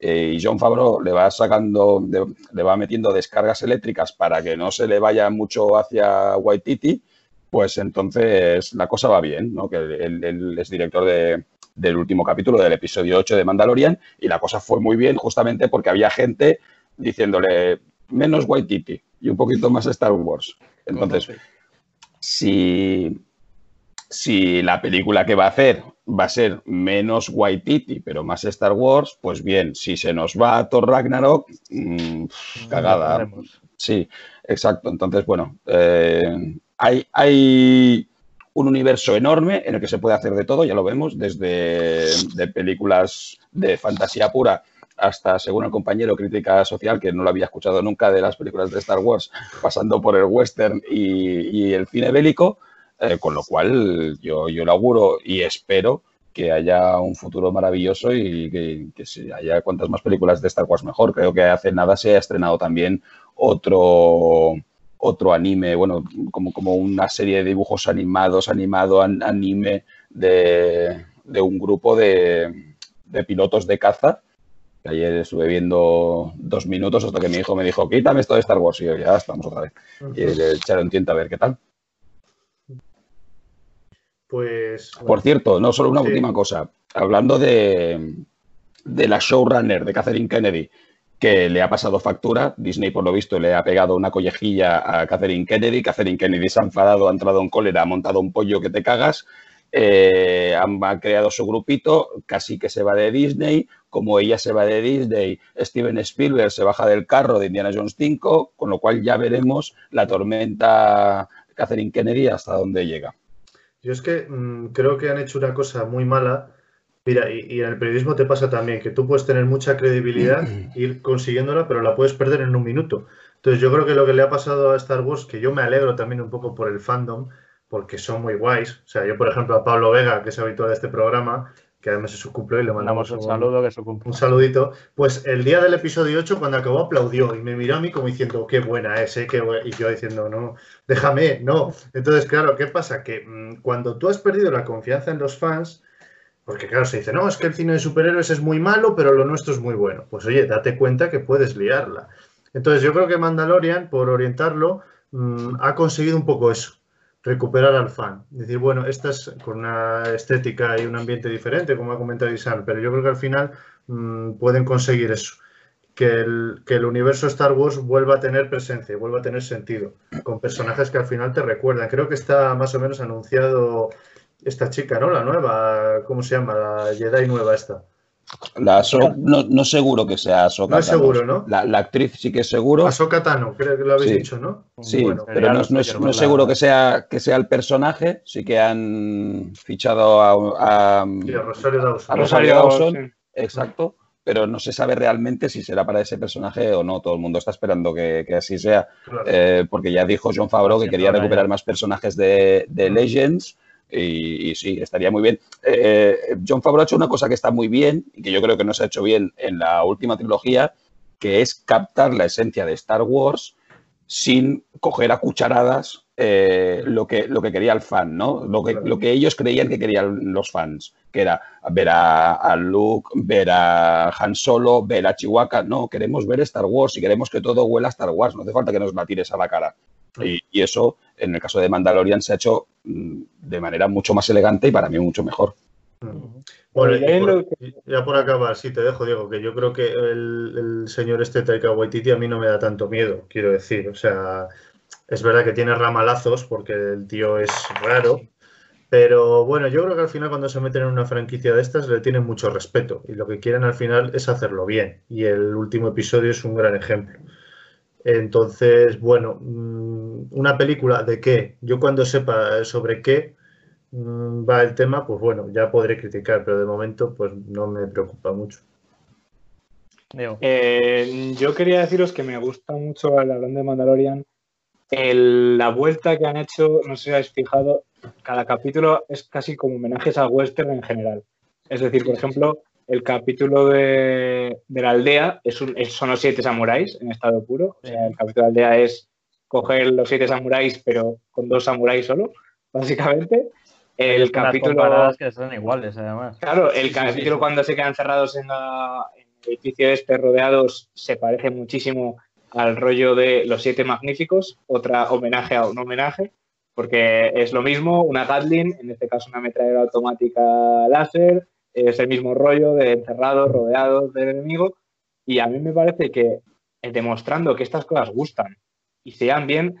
eh, y John Favreau le va sacando, de- le va metiendo descargas eléctricas para que no se le vaya mucho hacia Waititi, pues entonces la cosa va bien, ¿no? Que él, él es director de- del último capítulo del episodio 8 de Mandalorian y la cosa fue muy bien justamente porque había gente diciéndole menos Waititi y un poquito más Star Wars. Entonces, si, si la película que va a hacer va a ser menos Waititi, pero más Star Wars, pues bien, si se nos va a Thor Ragnarok, mm, cagada. Sí, exacto. Entonces, bueno, eh, hay, hay un universo enorme en el que se puede hacer de todo, ya lo vemos, desde de películas de fantasía pura hasta, según el compañero, crítica social, que no lo había escuchado nunca de las películas de Star Wars, pasando por el western y, el cine bélico, eh, con lo cual yo, yo lo auguro y espero que haya un futuro maravilloso y que, que si haya cuantas más películas de Star Wars mejor. Creo que hace nada se ha estrenado también otro, otro anime, bueno, como, como una serie de dibujos animados, animado, an- anime de, de un grupo de, de pilotos de caza. que Ayer estuve viendo dos minutos hasta que mi hijo me dijo, quítame esto de Star Wars. Y yo, ya estamos otra vez. Y le echaron tiento a ver qué tal. Pues Por cierto, no solo una Sí. última cosa. Hablando de, de la showrunner de Catherine Kennedy, que le ha pasado factura, Disney por lo visto le ha pegado una collejilla a Catherine Kennedy, Catherine Kennedy se ha enfadado, ha entrado en cólera, ha montado un pollo que te cagas, eh, han, ha creado su grupito, casi que se va de Disney, como ella se va de Disney, Steven Spielberg se baja del carro de Indiana Jones 5, con lo cual ya veremos la tormenta Catherine Kennedy hasta dónde llega. Yo es que mm, creo que han hecho una cosa muy mala Mira, y, en el periodismo te pasa también que tú puedes tener mucha credibilidad, ir consiguiéndola, pero la puedes perder en un minuto. Entonces yo creo que lo que le ha pasado a Star Wars, que yo me alegro también un poco por el fandom, porque son muy guays. O sea, yo por ejemplo a Pablo Vega, que es habitual de este programa, que además es su cumple y le mandamos un, saludo, que Un saludito. Pues el día del episodio 8, cuando acabó, aplaudió y me miró a mí como diciendo, qué buena es, ¿eh? Qué y yo diciendo, no, déjame, no. Entonces, claro, ¿qué pasa? Que mm, cuando tú has perdido la confianza en los fans, porque claro, se dice, no, es que el cine de superhéroes es muy malo, pero lo nuestro es muy bueno. Pues oye, date cuenta que puedes liarla. Entonces yo creo que Mandalorian, por orientarlo, mm, ha conseguido un poco eso recuperar al fan. Decir, bueno, esta es con una estética y un ambiente diferente, como ha comentado Isan, pero yo creo que al final mm, pueden conseguir eso. Que el, que el universo Star Wars vuelva a tener presencia, vuelva a tener sentido, con personajes que al final te recuerdan. Creo que está más o menos anunciado esta chica, ¿no? La nueva, ¿cómo se llama? La Jedi nueva esta. La no, no, seguro que sea Ahsoka No es seguro, ¿no? La, actriz sí que es seguro. Ahsoka Tano, creo que lo habéis dicho, ¿no? Sí, pero no, es, seguro que sea, que sea el personaje. Sí que han fichado a, Rosario Dawson. A Rosario Dawson, exacto. Pero no se sabe realmente si será para ese personaje o no. Todo el mundo está esperando que, así sea. Eh, porque ya dijo John Favreau que quería recuperar más personajes de, de Legends y, sí, estaría muy bien. Eh, John Favreau ha hecho una cosa que está muy bien y que yo creo que no se ha hecho bien en la última trilogía, que es captar la esencia de Star Wars sin coger a cucharadas eh, lo, que, lo que quería el fan, ¿no? Lo que, lo que ellos creían que querían los fans, que era ver a, Luke, ver a Han Solo, ver a Chihuahua. No, queremos ver Star Wars y queremos que todo huela a Star Wars. No hace falta que nos la tires a la cara. Y, eso, en el caso de Mandalorian, se ha hecho mm, de manera mucho más elegante y para mí mucho mejor. Bueno, ya por acabar, sí te dejo, Diego, que yo creo que el, señor este Taika Waititi a mí no me da tanto miedo, quiero decir. O sea, es verdad que tiene ramalazos porque el tío es raro, pero bueno, yo creo que al final cuando se meten en una franquicia de estas le tienen mucho respeto y lo que quieren al final es hacerlo bien. Y el último episodio es un gran ejemplo. Entonces, bueno, mm, una película de qué, yo cuando sepa sobre qué mm, va el tema, pues bueno, ya podré criticar, pero de momento pues no me preocupa mucho. Eh, yo quería deciros que me gusta mucho el hablando de Mandalorian, la vuelta que han hecho, no sé si habéis fijado, cada capítulo es casi como homenajes al western en general. Es decir, por ejemplo, el capítulo de, la aldea es son los siete samuráis en estado puro. O sea, el capítulo de la aldea es coger los siete samuráis, pero con dos samuráis solo, básicamente. El capítulo. que son iguales, además. Claro, el capítulo cuando se quedan cerrados en, el edificio este, rodeados, se parece muchísimo al rollo de los siete magníficos, otra homenaje a un homenaje, porque es lo mismo, una Gatling, en este caso una metralleta automática láser, es el mismo rollo de encerrados, rodeados del enemigo. Y a mí me parece que eh, demostrando que estas cosas gustan y sean bien,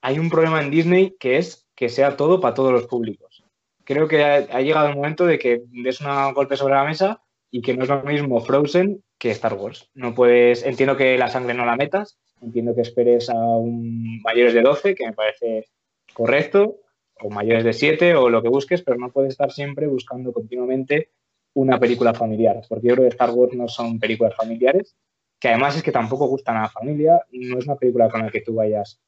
hay un problema en Disney que es que sea todo para todos los públicos. Creo que ha, llegado el momento de que des un golpe sobre la mesa y que no es lo mismo Frozen que Star Wars. No puedes, entiendo que la sangre no la metas, entiendo que esperes a un mayores de 12, que me parece correcto, o mayores de 7 o lo que busques, pero no puedes estar siempre buscando continuamente una película familiar, porque yo creo que Star Wars no son películas familiares, que además es que tampoco gustan a la familia, no es una película con la que tú vayas.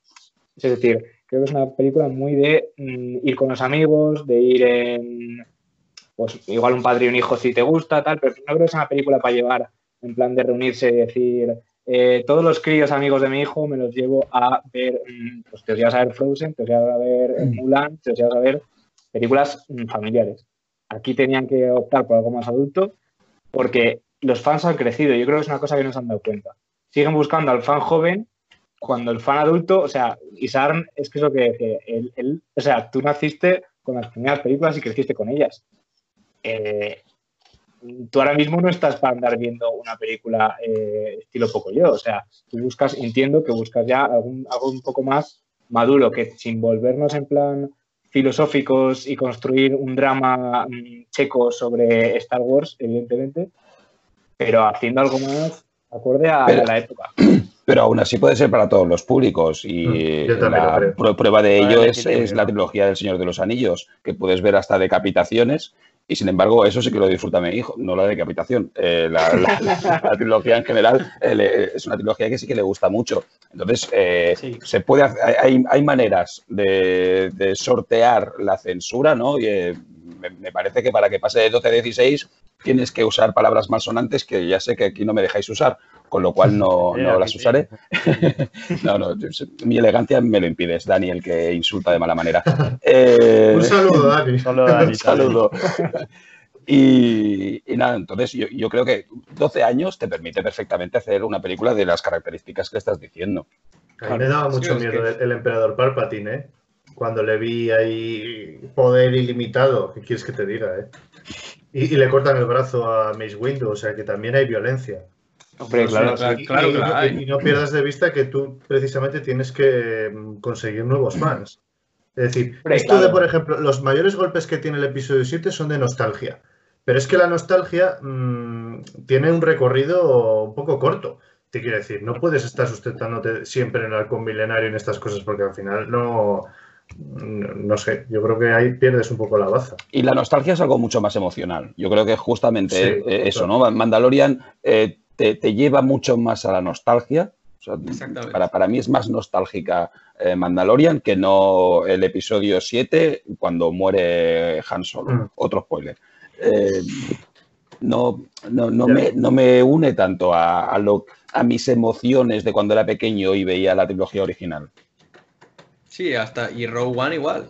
Es decir, creo que es una película muy de mm, ir con los amigos, de ir en, pues igual un padre y un hijo si te gusta, tal, pero no creo que sea una película para llevar en plan de reunirse y decir, eh, todos los críos amigos de mi hijo me los llevo a ver, mm, pues te os llevas a ver Frozen, te os llevas a ver mm. Mulan, te os llevas a ver películas familiares aquí tenían que optar por algo más adulto porque los fans han crecido. Yo creo que es una cosa que no se han dado cuenta. Siguen buscando al fan joven cuando el fan adulto, o sea, Isarn es que es lo que decía, él, o sea, tú naciste con las primeras películas y creciste con ellas. Eh, tú ahora mismo no estás para andar viendo una película eh, estilo poco yo, o sea, tú buscas, entiendo que buscas ya algo un poco más maduro, que sin volvernos en plan filosóficos y construir un drama mm, checo sobre Star Wars, evidentemente, pero haciendo algo más acorde a, la época. Pero aún así puede ser para todos los públicos y mm, la prueba de ello es, la trilogía del Señor de los Anillos, que puedes ver hasta decapitaciones Y sin embargo, eso sí que lo disfruta mi hijo, no la decapitación. Eh, la, trilogía en general eh, es una trilogía que sí que le gusta mucho. Entonces, eh, se puede hay, hay, maneras de, sortear la censura, ¿no? Y, me, parece que para que pase de 12 a 16 tienes que usar palabras malsonantes que ya sé que aquí no me dejáis usar, con lo cual no, no las usaré. no, no, mi elegancia me lo impide, es Dani el que insulta de mala manera. Un saludo, Dani. Un saludo. Y, nada, entonces yo, creo que 12 años te permite perfectamente hacer una película de las características que estás diciendo. A mí me daba mucho miedo el, emperador Palpatine, ¿eh? Cuando le vi ahí poder ilimitado, ¿qué quieres que te diga, eh? Y, le cortan el brazo a Mace Windu, o sea que también hay violencia. Hombre, claro, claro, y, no pierdas de vista que tú precisamente tienes que mm, conseguir nuevos fans. Es decir, esto de, por ejemplo, los mayores golpes que tiene el episodio 7 son de nostalgia. Pero es que la nostalgia mm, tiene un recorrido un poco corto. Te quiero decir, no puedes estar sustentándote siempre en el halcón milenario en estas cosas porque al final no, no sé, yo creo que ahí pierdes un poco la baza. Y la nostalgia es algo mucho más emocional. Yo creo que justamente eh, eso, ¿no? Mandalorian eh, te, lleva mucho más a la nostalgia. para, para, mí es más nostálgica eh, Mandalorian que no el episodio 7 cuando muere Han Solo. Mm. Otro spoiler. no, no, me, no, me, une tanto a, a, lo, a mis emociones de cuando era pequeño y veía la trilogía original. Sí, hasta. Y Rogue One igual.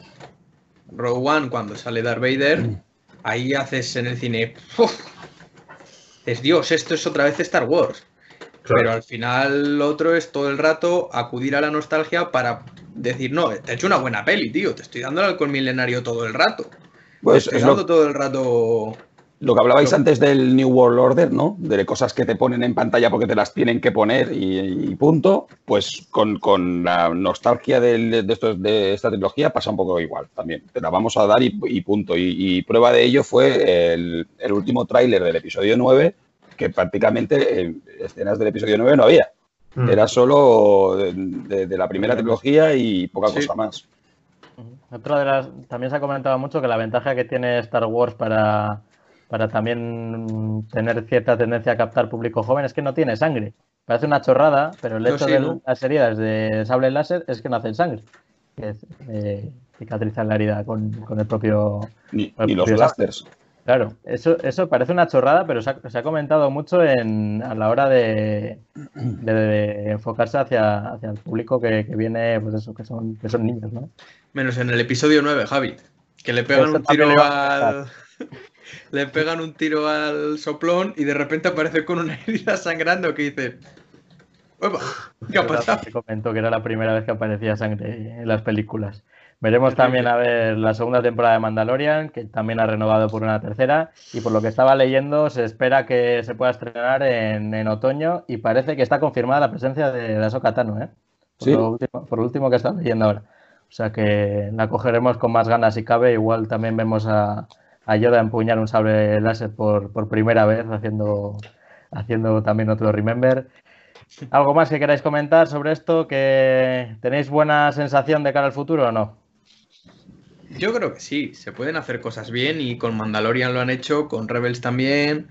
Rogue One, cuando sale Darth Vader, mm. ahí haces en el cine. Es Dios, esto es otra vez Star Wars. Pero al final lo otro es todo el rato acudir a la nostalgia para decir, no, te he hecho una buena peli, tío. Te estoy dando el alcohol milenario todo el rato. Pues te estoy dando todo el rato lo que hablabais antes del New World Order, ¿no? De cosas que te ponen en pantalla porque te las tienen que poner y, punto. Pues con, la nostalgia de, de, esta trilogía pasa un poco igual también. Te la vamos a dar y, punto. Y, prueba de ello fue el, último tráiler del episodio 9, que prácticamente en escenas del episodio 9 no había. Mm. Era solo de, la primera trilogía y poca cosa más. Otra de las. También se ha comentado mucho que la ventaja que tiene Star Wars para para también tener cierta tendencia a captar público joven, es que no tiene sangre. Parece una chorrada, pero el hecho de las heridas de sable láser es que no hacen sangre. Que eh, cicatrizan la herida con, el propio. Ni, los blasters. Claro, eso, eso parece una chorrada, pero se ha, comentado mucho en, a la hora de, enfocarse hacia, hacia, el público que, viene, pues eso, que son, que son niños, ¿no? Menos en el episodio 9, Javi, que le pegan un tiro al le pegan un tiro al soplón y de repente aparece con una herida sangrando que dice. ¿Qué ha pasado? Te comentó que era la primera vez que aparecía sangre en las películas. Veremos también a ver la segunda temporada de Mandalorian, que también ha renovado por una tercera. Y por lo que estaba leyendo, se espera que se pueda estrenar en, otoño. Y parece que está confirmada la presencia de, de Ahsoka Tano, ¿eh? Por, lo último, por lo último que estaba leyendo ahora. O sea que la cogeremos con más ganas si cabe. Igual también vemos a, ayuda a empuñar un sable láser por, primera vez, haciendo, haciendo también otro Remember. ¿Algo más que queráis comentar sobre esto? ¿Que tenéis buena sensación de cara al futuro o no? Yo creo que sí, se pueden hacer cosas bien y con Mandalorian lo han hecho, con Rebels también.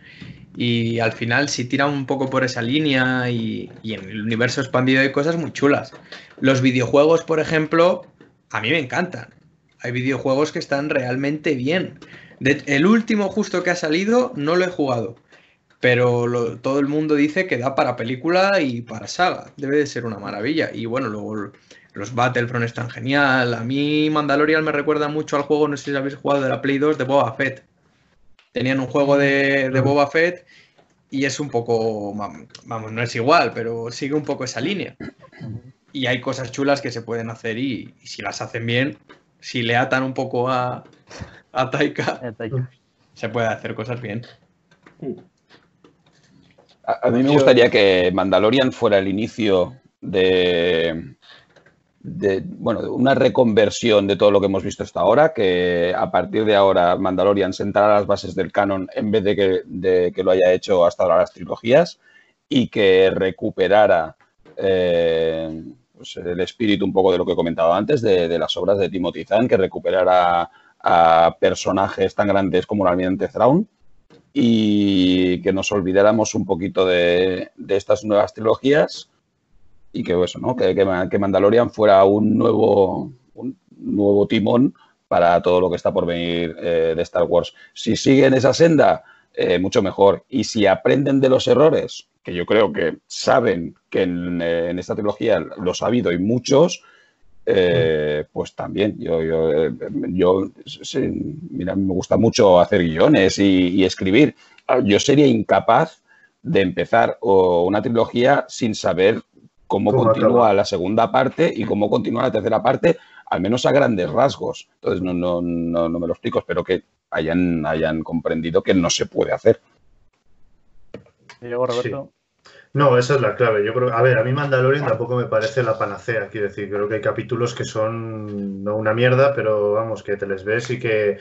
Y al final, si tiran un poco por esa línea y, y, en el universo expandido hay cosas muy chulas. Los videojuegos, por ejemplo, a mí me encantan. Hay videojuegos que están realmente bien el último justo que ha salido no lo he jugado, pero todo el mundo dice que da para película y para saga. Debe de ser una maravilla. Y bueno, luego los Battlefront están genial. A mí Mandalorian me recuerda mucho al juego, no sé si habéis jugado de la Play 2 de Boba Fett. Tenían un juego de, Boba Fett y es un poco, vamos, no es igual, pero sigue un poco esa línea. Y hay cosas chulas que se pueden hacer y si las hacen bien, si le atan un poco a, a Taika, se puede hacer cosas bien. A, mí me gustaría que Mandalorian fuera el inicio de, bueno, una reconversión de todo lo que hemos visto hasta ahora, que a partir de ahora Mandalorian sentará las bases del canon en vez de que, que lo haya hecho hasta ahora las trilogías y que recuperara eh, pues el espíritu un poco de lo que he comentado antes, de, las obras de Timothy Zahn, que recuperara a personajes tan grandes como el almirante Thrawn y que nos olvidáramos un poquito de, estas nuevas trilogías y que eso, ¿no? Que, que, Mandalorian fuera un nuevo, un nuevo timón para todo lo que está por venir eh, de Star Wars. Si siguen esa senda, eh, mucho mejor. Y si aprenden de los errores, que yo creo que saben que en, eh, esta trilogía los ha habido y muchos, pues también. Yo, yo, yo mira, me gusta mucho hacer guiones y, escribir. Ah, yo sería incapaz de empezar una trilogía sin saber cómo continúa la segunda parte y cómo continúa la tercera parte, al menos a grandes rasgos. Entonces, no, no, no, no me lo explico, espero que hayan, hayan comprendido que no se puede hacer. ¿Y luego, Roberto? No, esa es la clave. Yo creo, a ver, a mí Mandalorian tampoco me parece la panacea, quiero decir, creo que hay capítulos que son no una mierda, pero vamos, que te les ves y que,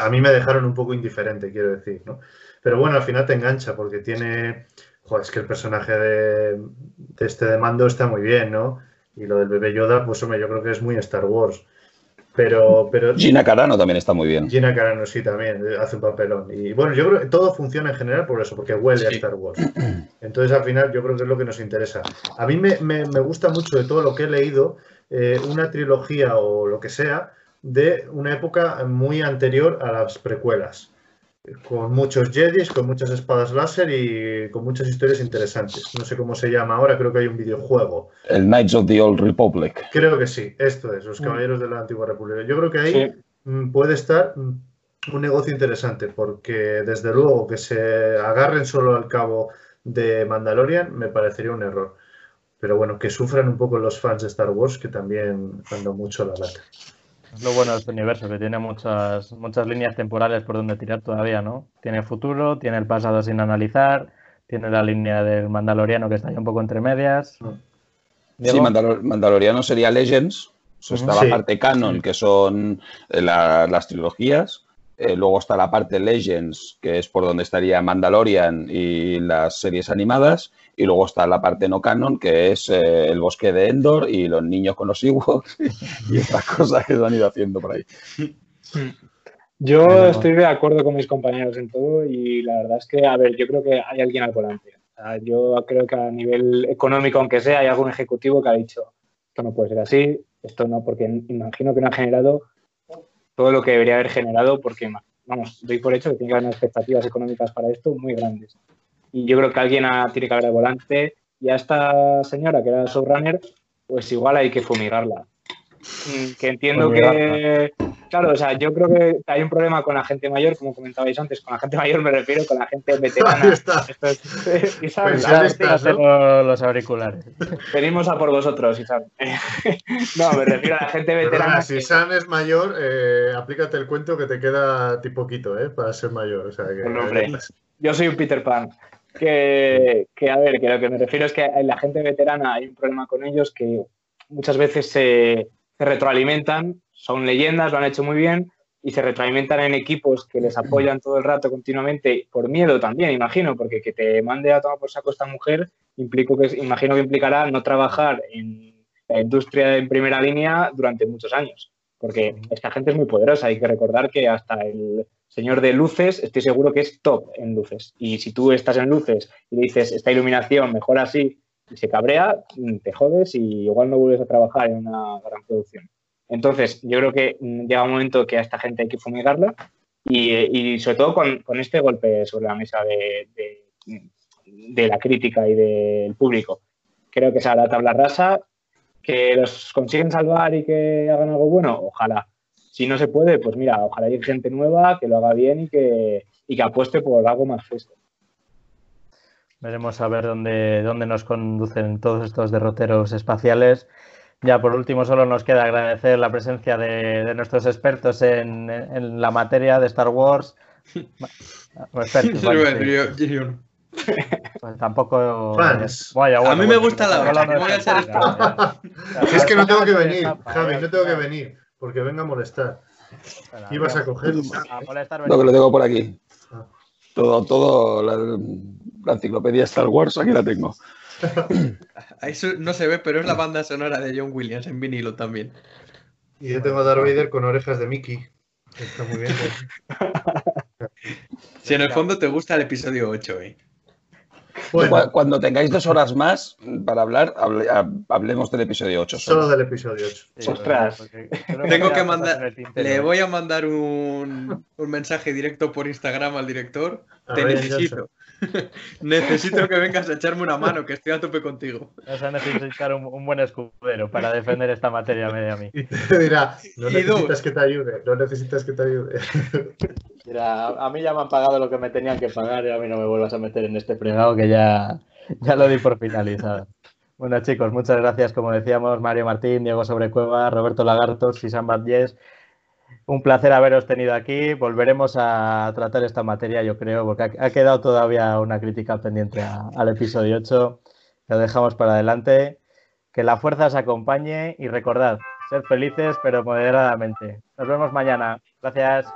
a mí me dejaron un poco indiferente, quiero decir, ¿no? Pero bueno, al final te engancha porque tiene, joder, es que el personaje de, de este de mando está muy bien, ¿no? Y lo del bebé Yoda, pues hombre, yo creo que es muy Star Wars. Pero, pero Gina Carano también está muy bien. Gina Carano sí también hace un papelón. Y bueno, yo creo que todo funciona en general por eso, porque huele a Star Wars. Entonces al final yo creo que es lo que nos interesa. A mí me, me, me gusta mucho de todo lo que he leído, eh, una trilogía o lo que sea, de una época muy anterior a las precuelas con muchos Jedis, con muchas espadas láser y con muchas historias interesantes. No sé cómo se llama ahora, creo que hay un videojuego. El Knights of the Old Republic. Creo que sí, esto es, los mm. Caballeros de la Antigua República. Yo creo que ahí mm, puede estar mm, un negocio interesante, porque desde luego que se agarren solo al cabo de Mandalorian me parecería un error. Pero bueno, que sufran un poco los fans de Star Wars, que también cuando mucho la lata. Es lo bueno de este universo, que tiene muchas, muchas líneas temporales por donde tirar todavía, ¿no? Tiene futuro, tiene el pasado sin analizar, tiene la línea del Mandaloriano que está ahí un poco entre medias. Sí, Mandaloriano sería Legends, eso está la parte canon, que son eh, las trilogías. Eh, luego está la parte Legends, que es por donde estaría Mandalorian y las series animadas. Y luego está la parte no canon, que es eh, el bosque de Endor y los niños con los Ewoks y estas cosas que se han ido haciendo por ahí. Yo estoy de acuerdo con mis compañeros en todo y la verdad es que, a ver, yo creo que hay alguien al volante. yo creo que a nivel económico, aunque sea, hay algún ejecutivo que ha dicho, esto no puede ser así, esto no, porque imagino que no ha generado todo lo que debería haber generado, porque, vamos, doy por hecho que tiene que haber expectativas económicas para esto muy grandes y yo creo que alguien tiene que haber el volante y a esta señora que era showrunner, pues igual hay que fumigarla. Que entiendo que, claro, o sea, yo creo que hay un problema con la gente mayor, como comentabais antes, con la gente mayor me refiero con la gente veterana. está. Esto es, pues los auriculares. Venimos a por vosotros, Isan. no, me refiero a la gente veterana. si Isan es mayor, eh, aplícate el cuento que te queda tipo poquito, ¿eh? Para ser mayor. O sea, que, hombre, yo soy un Peter Pan. Que, a ver, que lo que me refiero es que la gente veterana hay un problema con ellos que muchas veces se, retroalimentan, son leyendas, lo han hecho muy bien y se retroalimentan en equipos que les apoyan todo el rato continuamente, por miedo también, imagino, porque que te mande a tomar por saco esta mujer, implico que, imagino que implicará no trabajar en la industria en primera línea durante muchos años, porque esta gente es muy poderosa, hay que recordar que hasta el, señor de luces, estoy seguro que es top en luces. Y si tú estás en luces y dices, esta iluminación mejor así, se cabrea, te jodes y igual no vuelves a trabajar en una gran producción. Entonces, yo creo que mm, llega un momento que a esta gente hay que fumigarla y, sobre todo con, este golpe sobre la mesa de, de, la crítica y del público. Creo que sea la tabla rasa, que los consiguen salvar y que hagan algo bueno, ojalá si no se puede, pues mira, ojalá haya gente nueva que lo haga bien y que, que apueste por algo más fresco. Veremos a ver dónde, dónde nos conducen todos estos derroteros espaciales. Ya por último, solo nos queda agradecer la presencia de, nuestros expertos en, la materia de Star Wars. Pues tampoco. a mí me gusta la verdad. Es que no tengo que venir, Javi, no tengo que venir porque venga a molestar. Ibas a coger. lo que lo tengo por aquí. Ah. Todo, todo, la, enciclopedia Star Wars, aquí la tengo. Ahí no se ve, pero es la banda sonora de John Williams en vinilo también. Y yo tengo a Darth Vader con orejas de Mickey. Está muy bien. Si en el fondo te gusta el episodio 8, ¿eh? Bueno, Cuando tengáis dos horas más para hablar, hable- hablemos del episodio 8. solo. solo del episodio 8. Sí, Ostras. Tengo que mandar- Le ¿eh? voy a mandar un, un mensaje directo por Instagram al director. A Te necesito. necesito que vengas a echarme una mano, que estoy a tope contigo. Vas a necesitar un, un buen escudero para defender esta materia media a mí. Y te dirá, no necesitas que te ayude, no necesitas que te ayude. Mira, a mí ya me han pagado lo que me tenían que pagar y a mí no me vuelvas a meter en este fregado que ya, ya lo di por finalizado. Bueno, chicos, muchas gracias. Como decíamos, Mario Martín, Diego Sobrecueva, Roberto Lagartos y Sam Batllés. Un placer haberos tenido aquí. Volveremos a tratar esta materia, yo creo, porque ha, quedado todavía una crítica pendiente al episodio 8. Lo dejamos para adelante. Que la fuerza os acompañe y recordad, ser felices pero moderadamente. Nos vemos mañana. Gracias.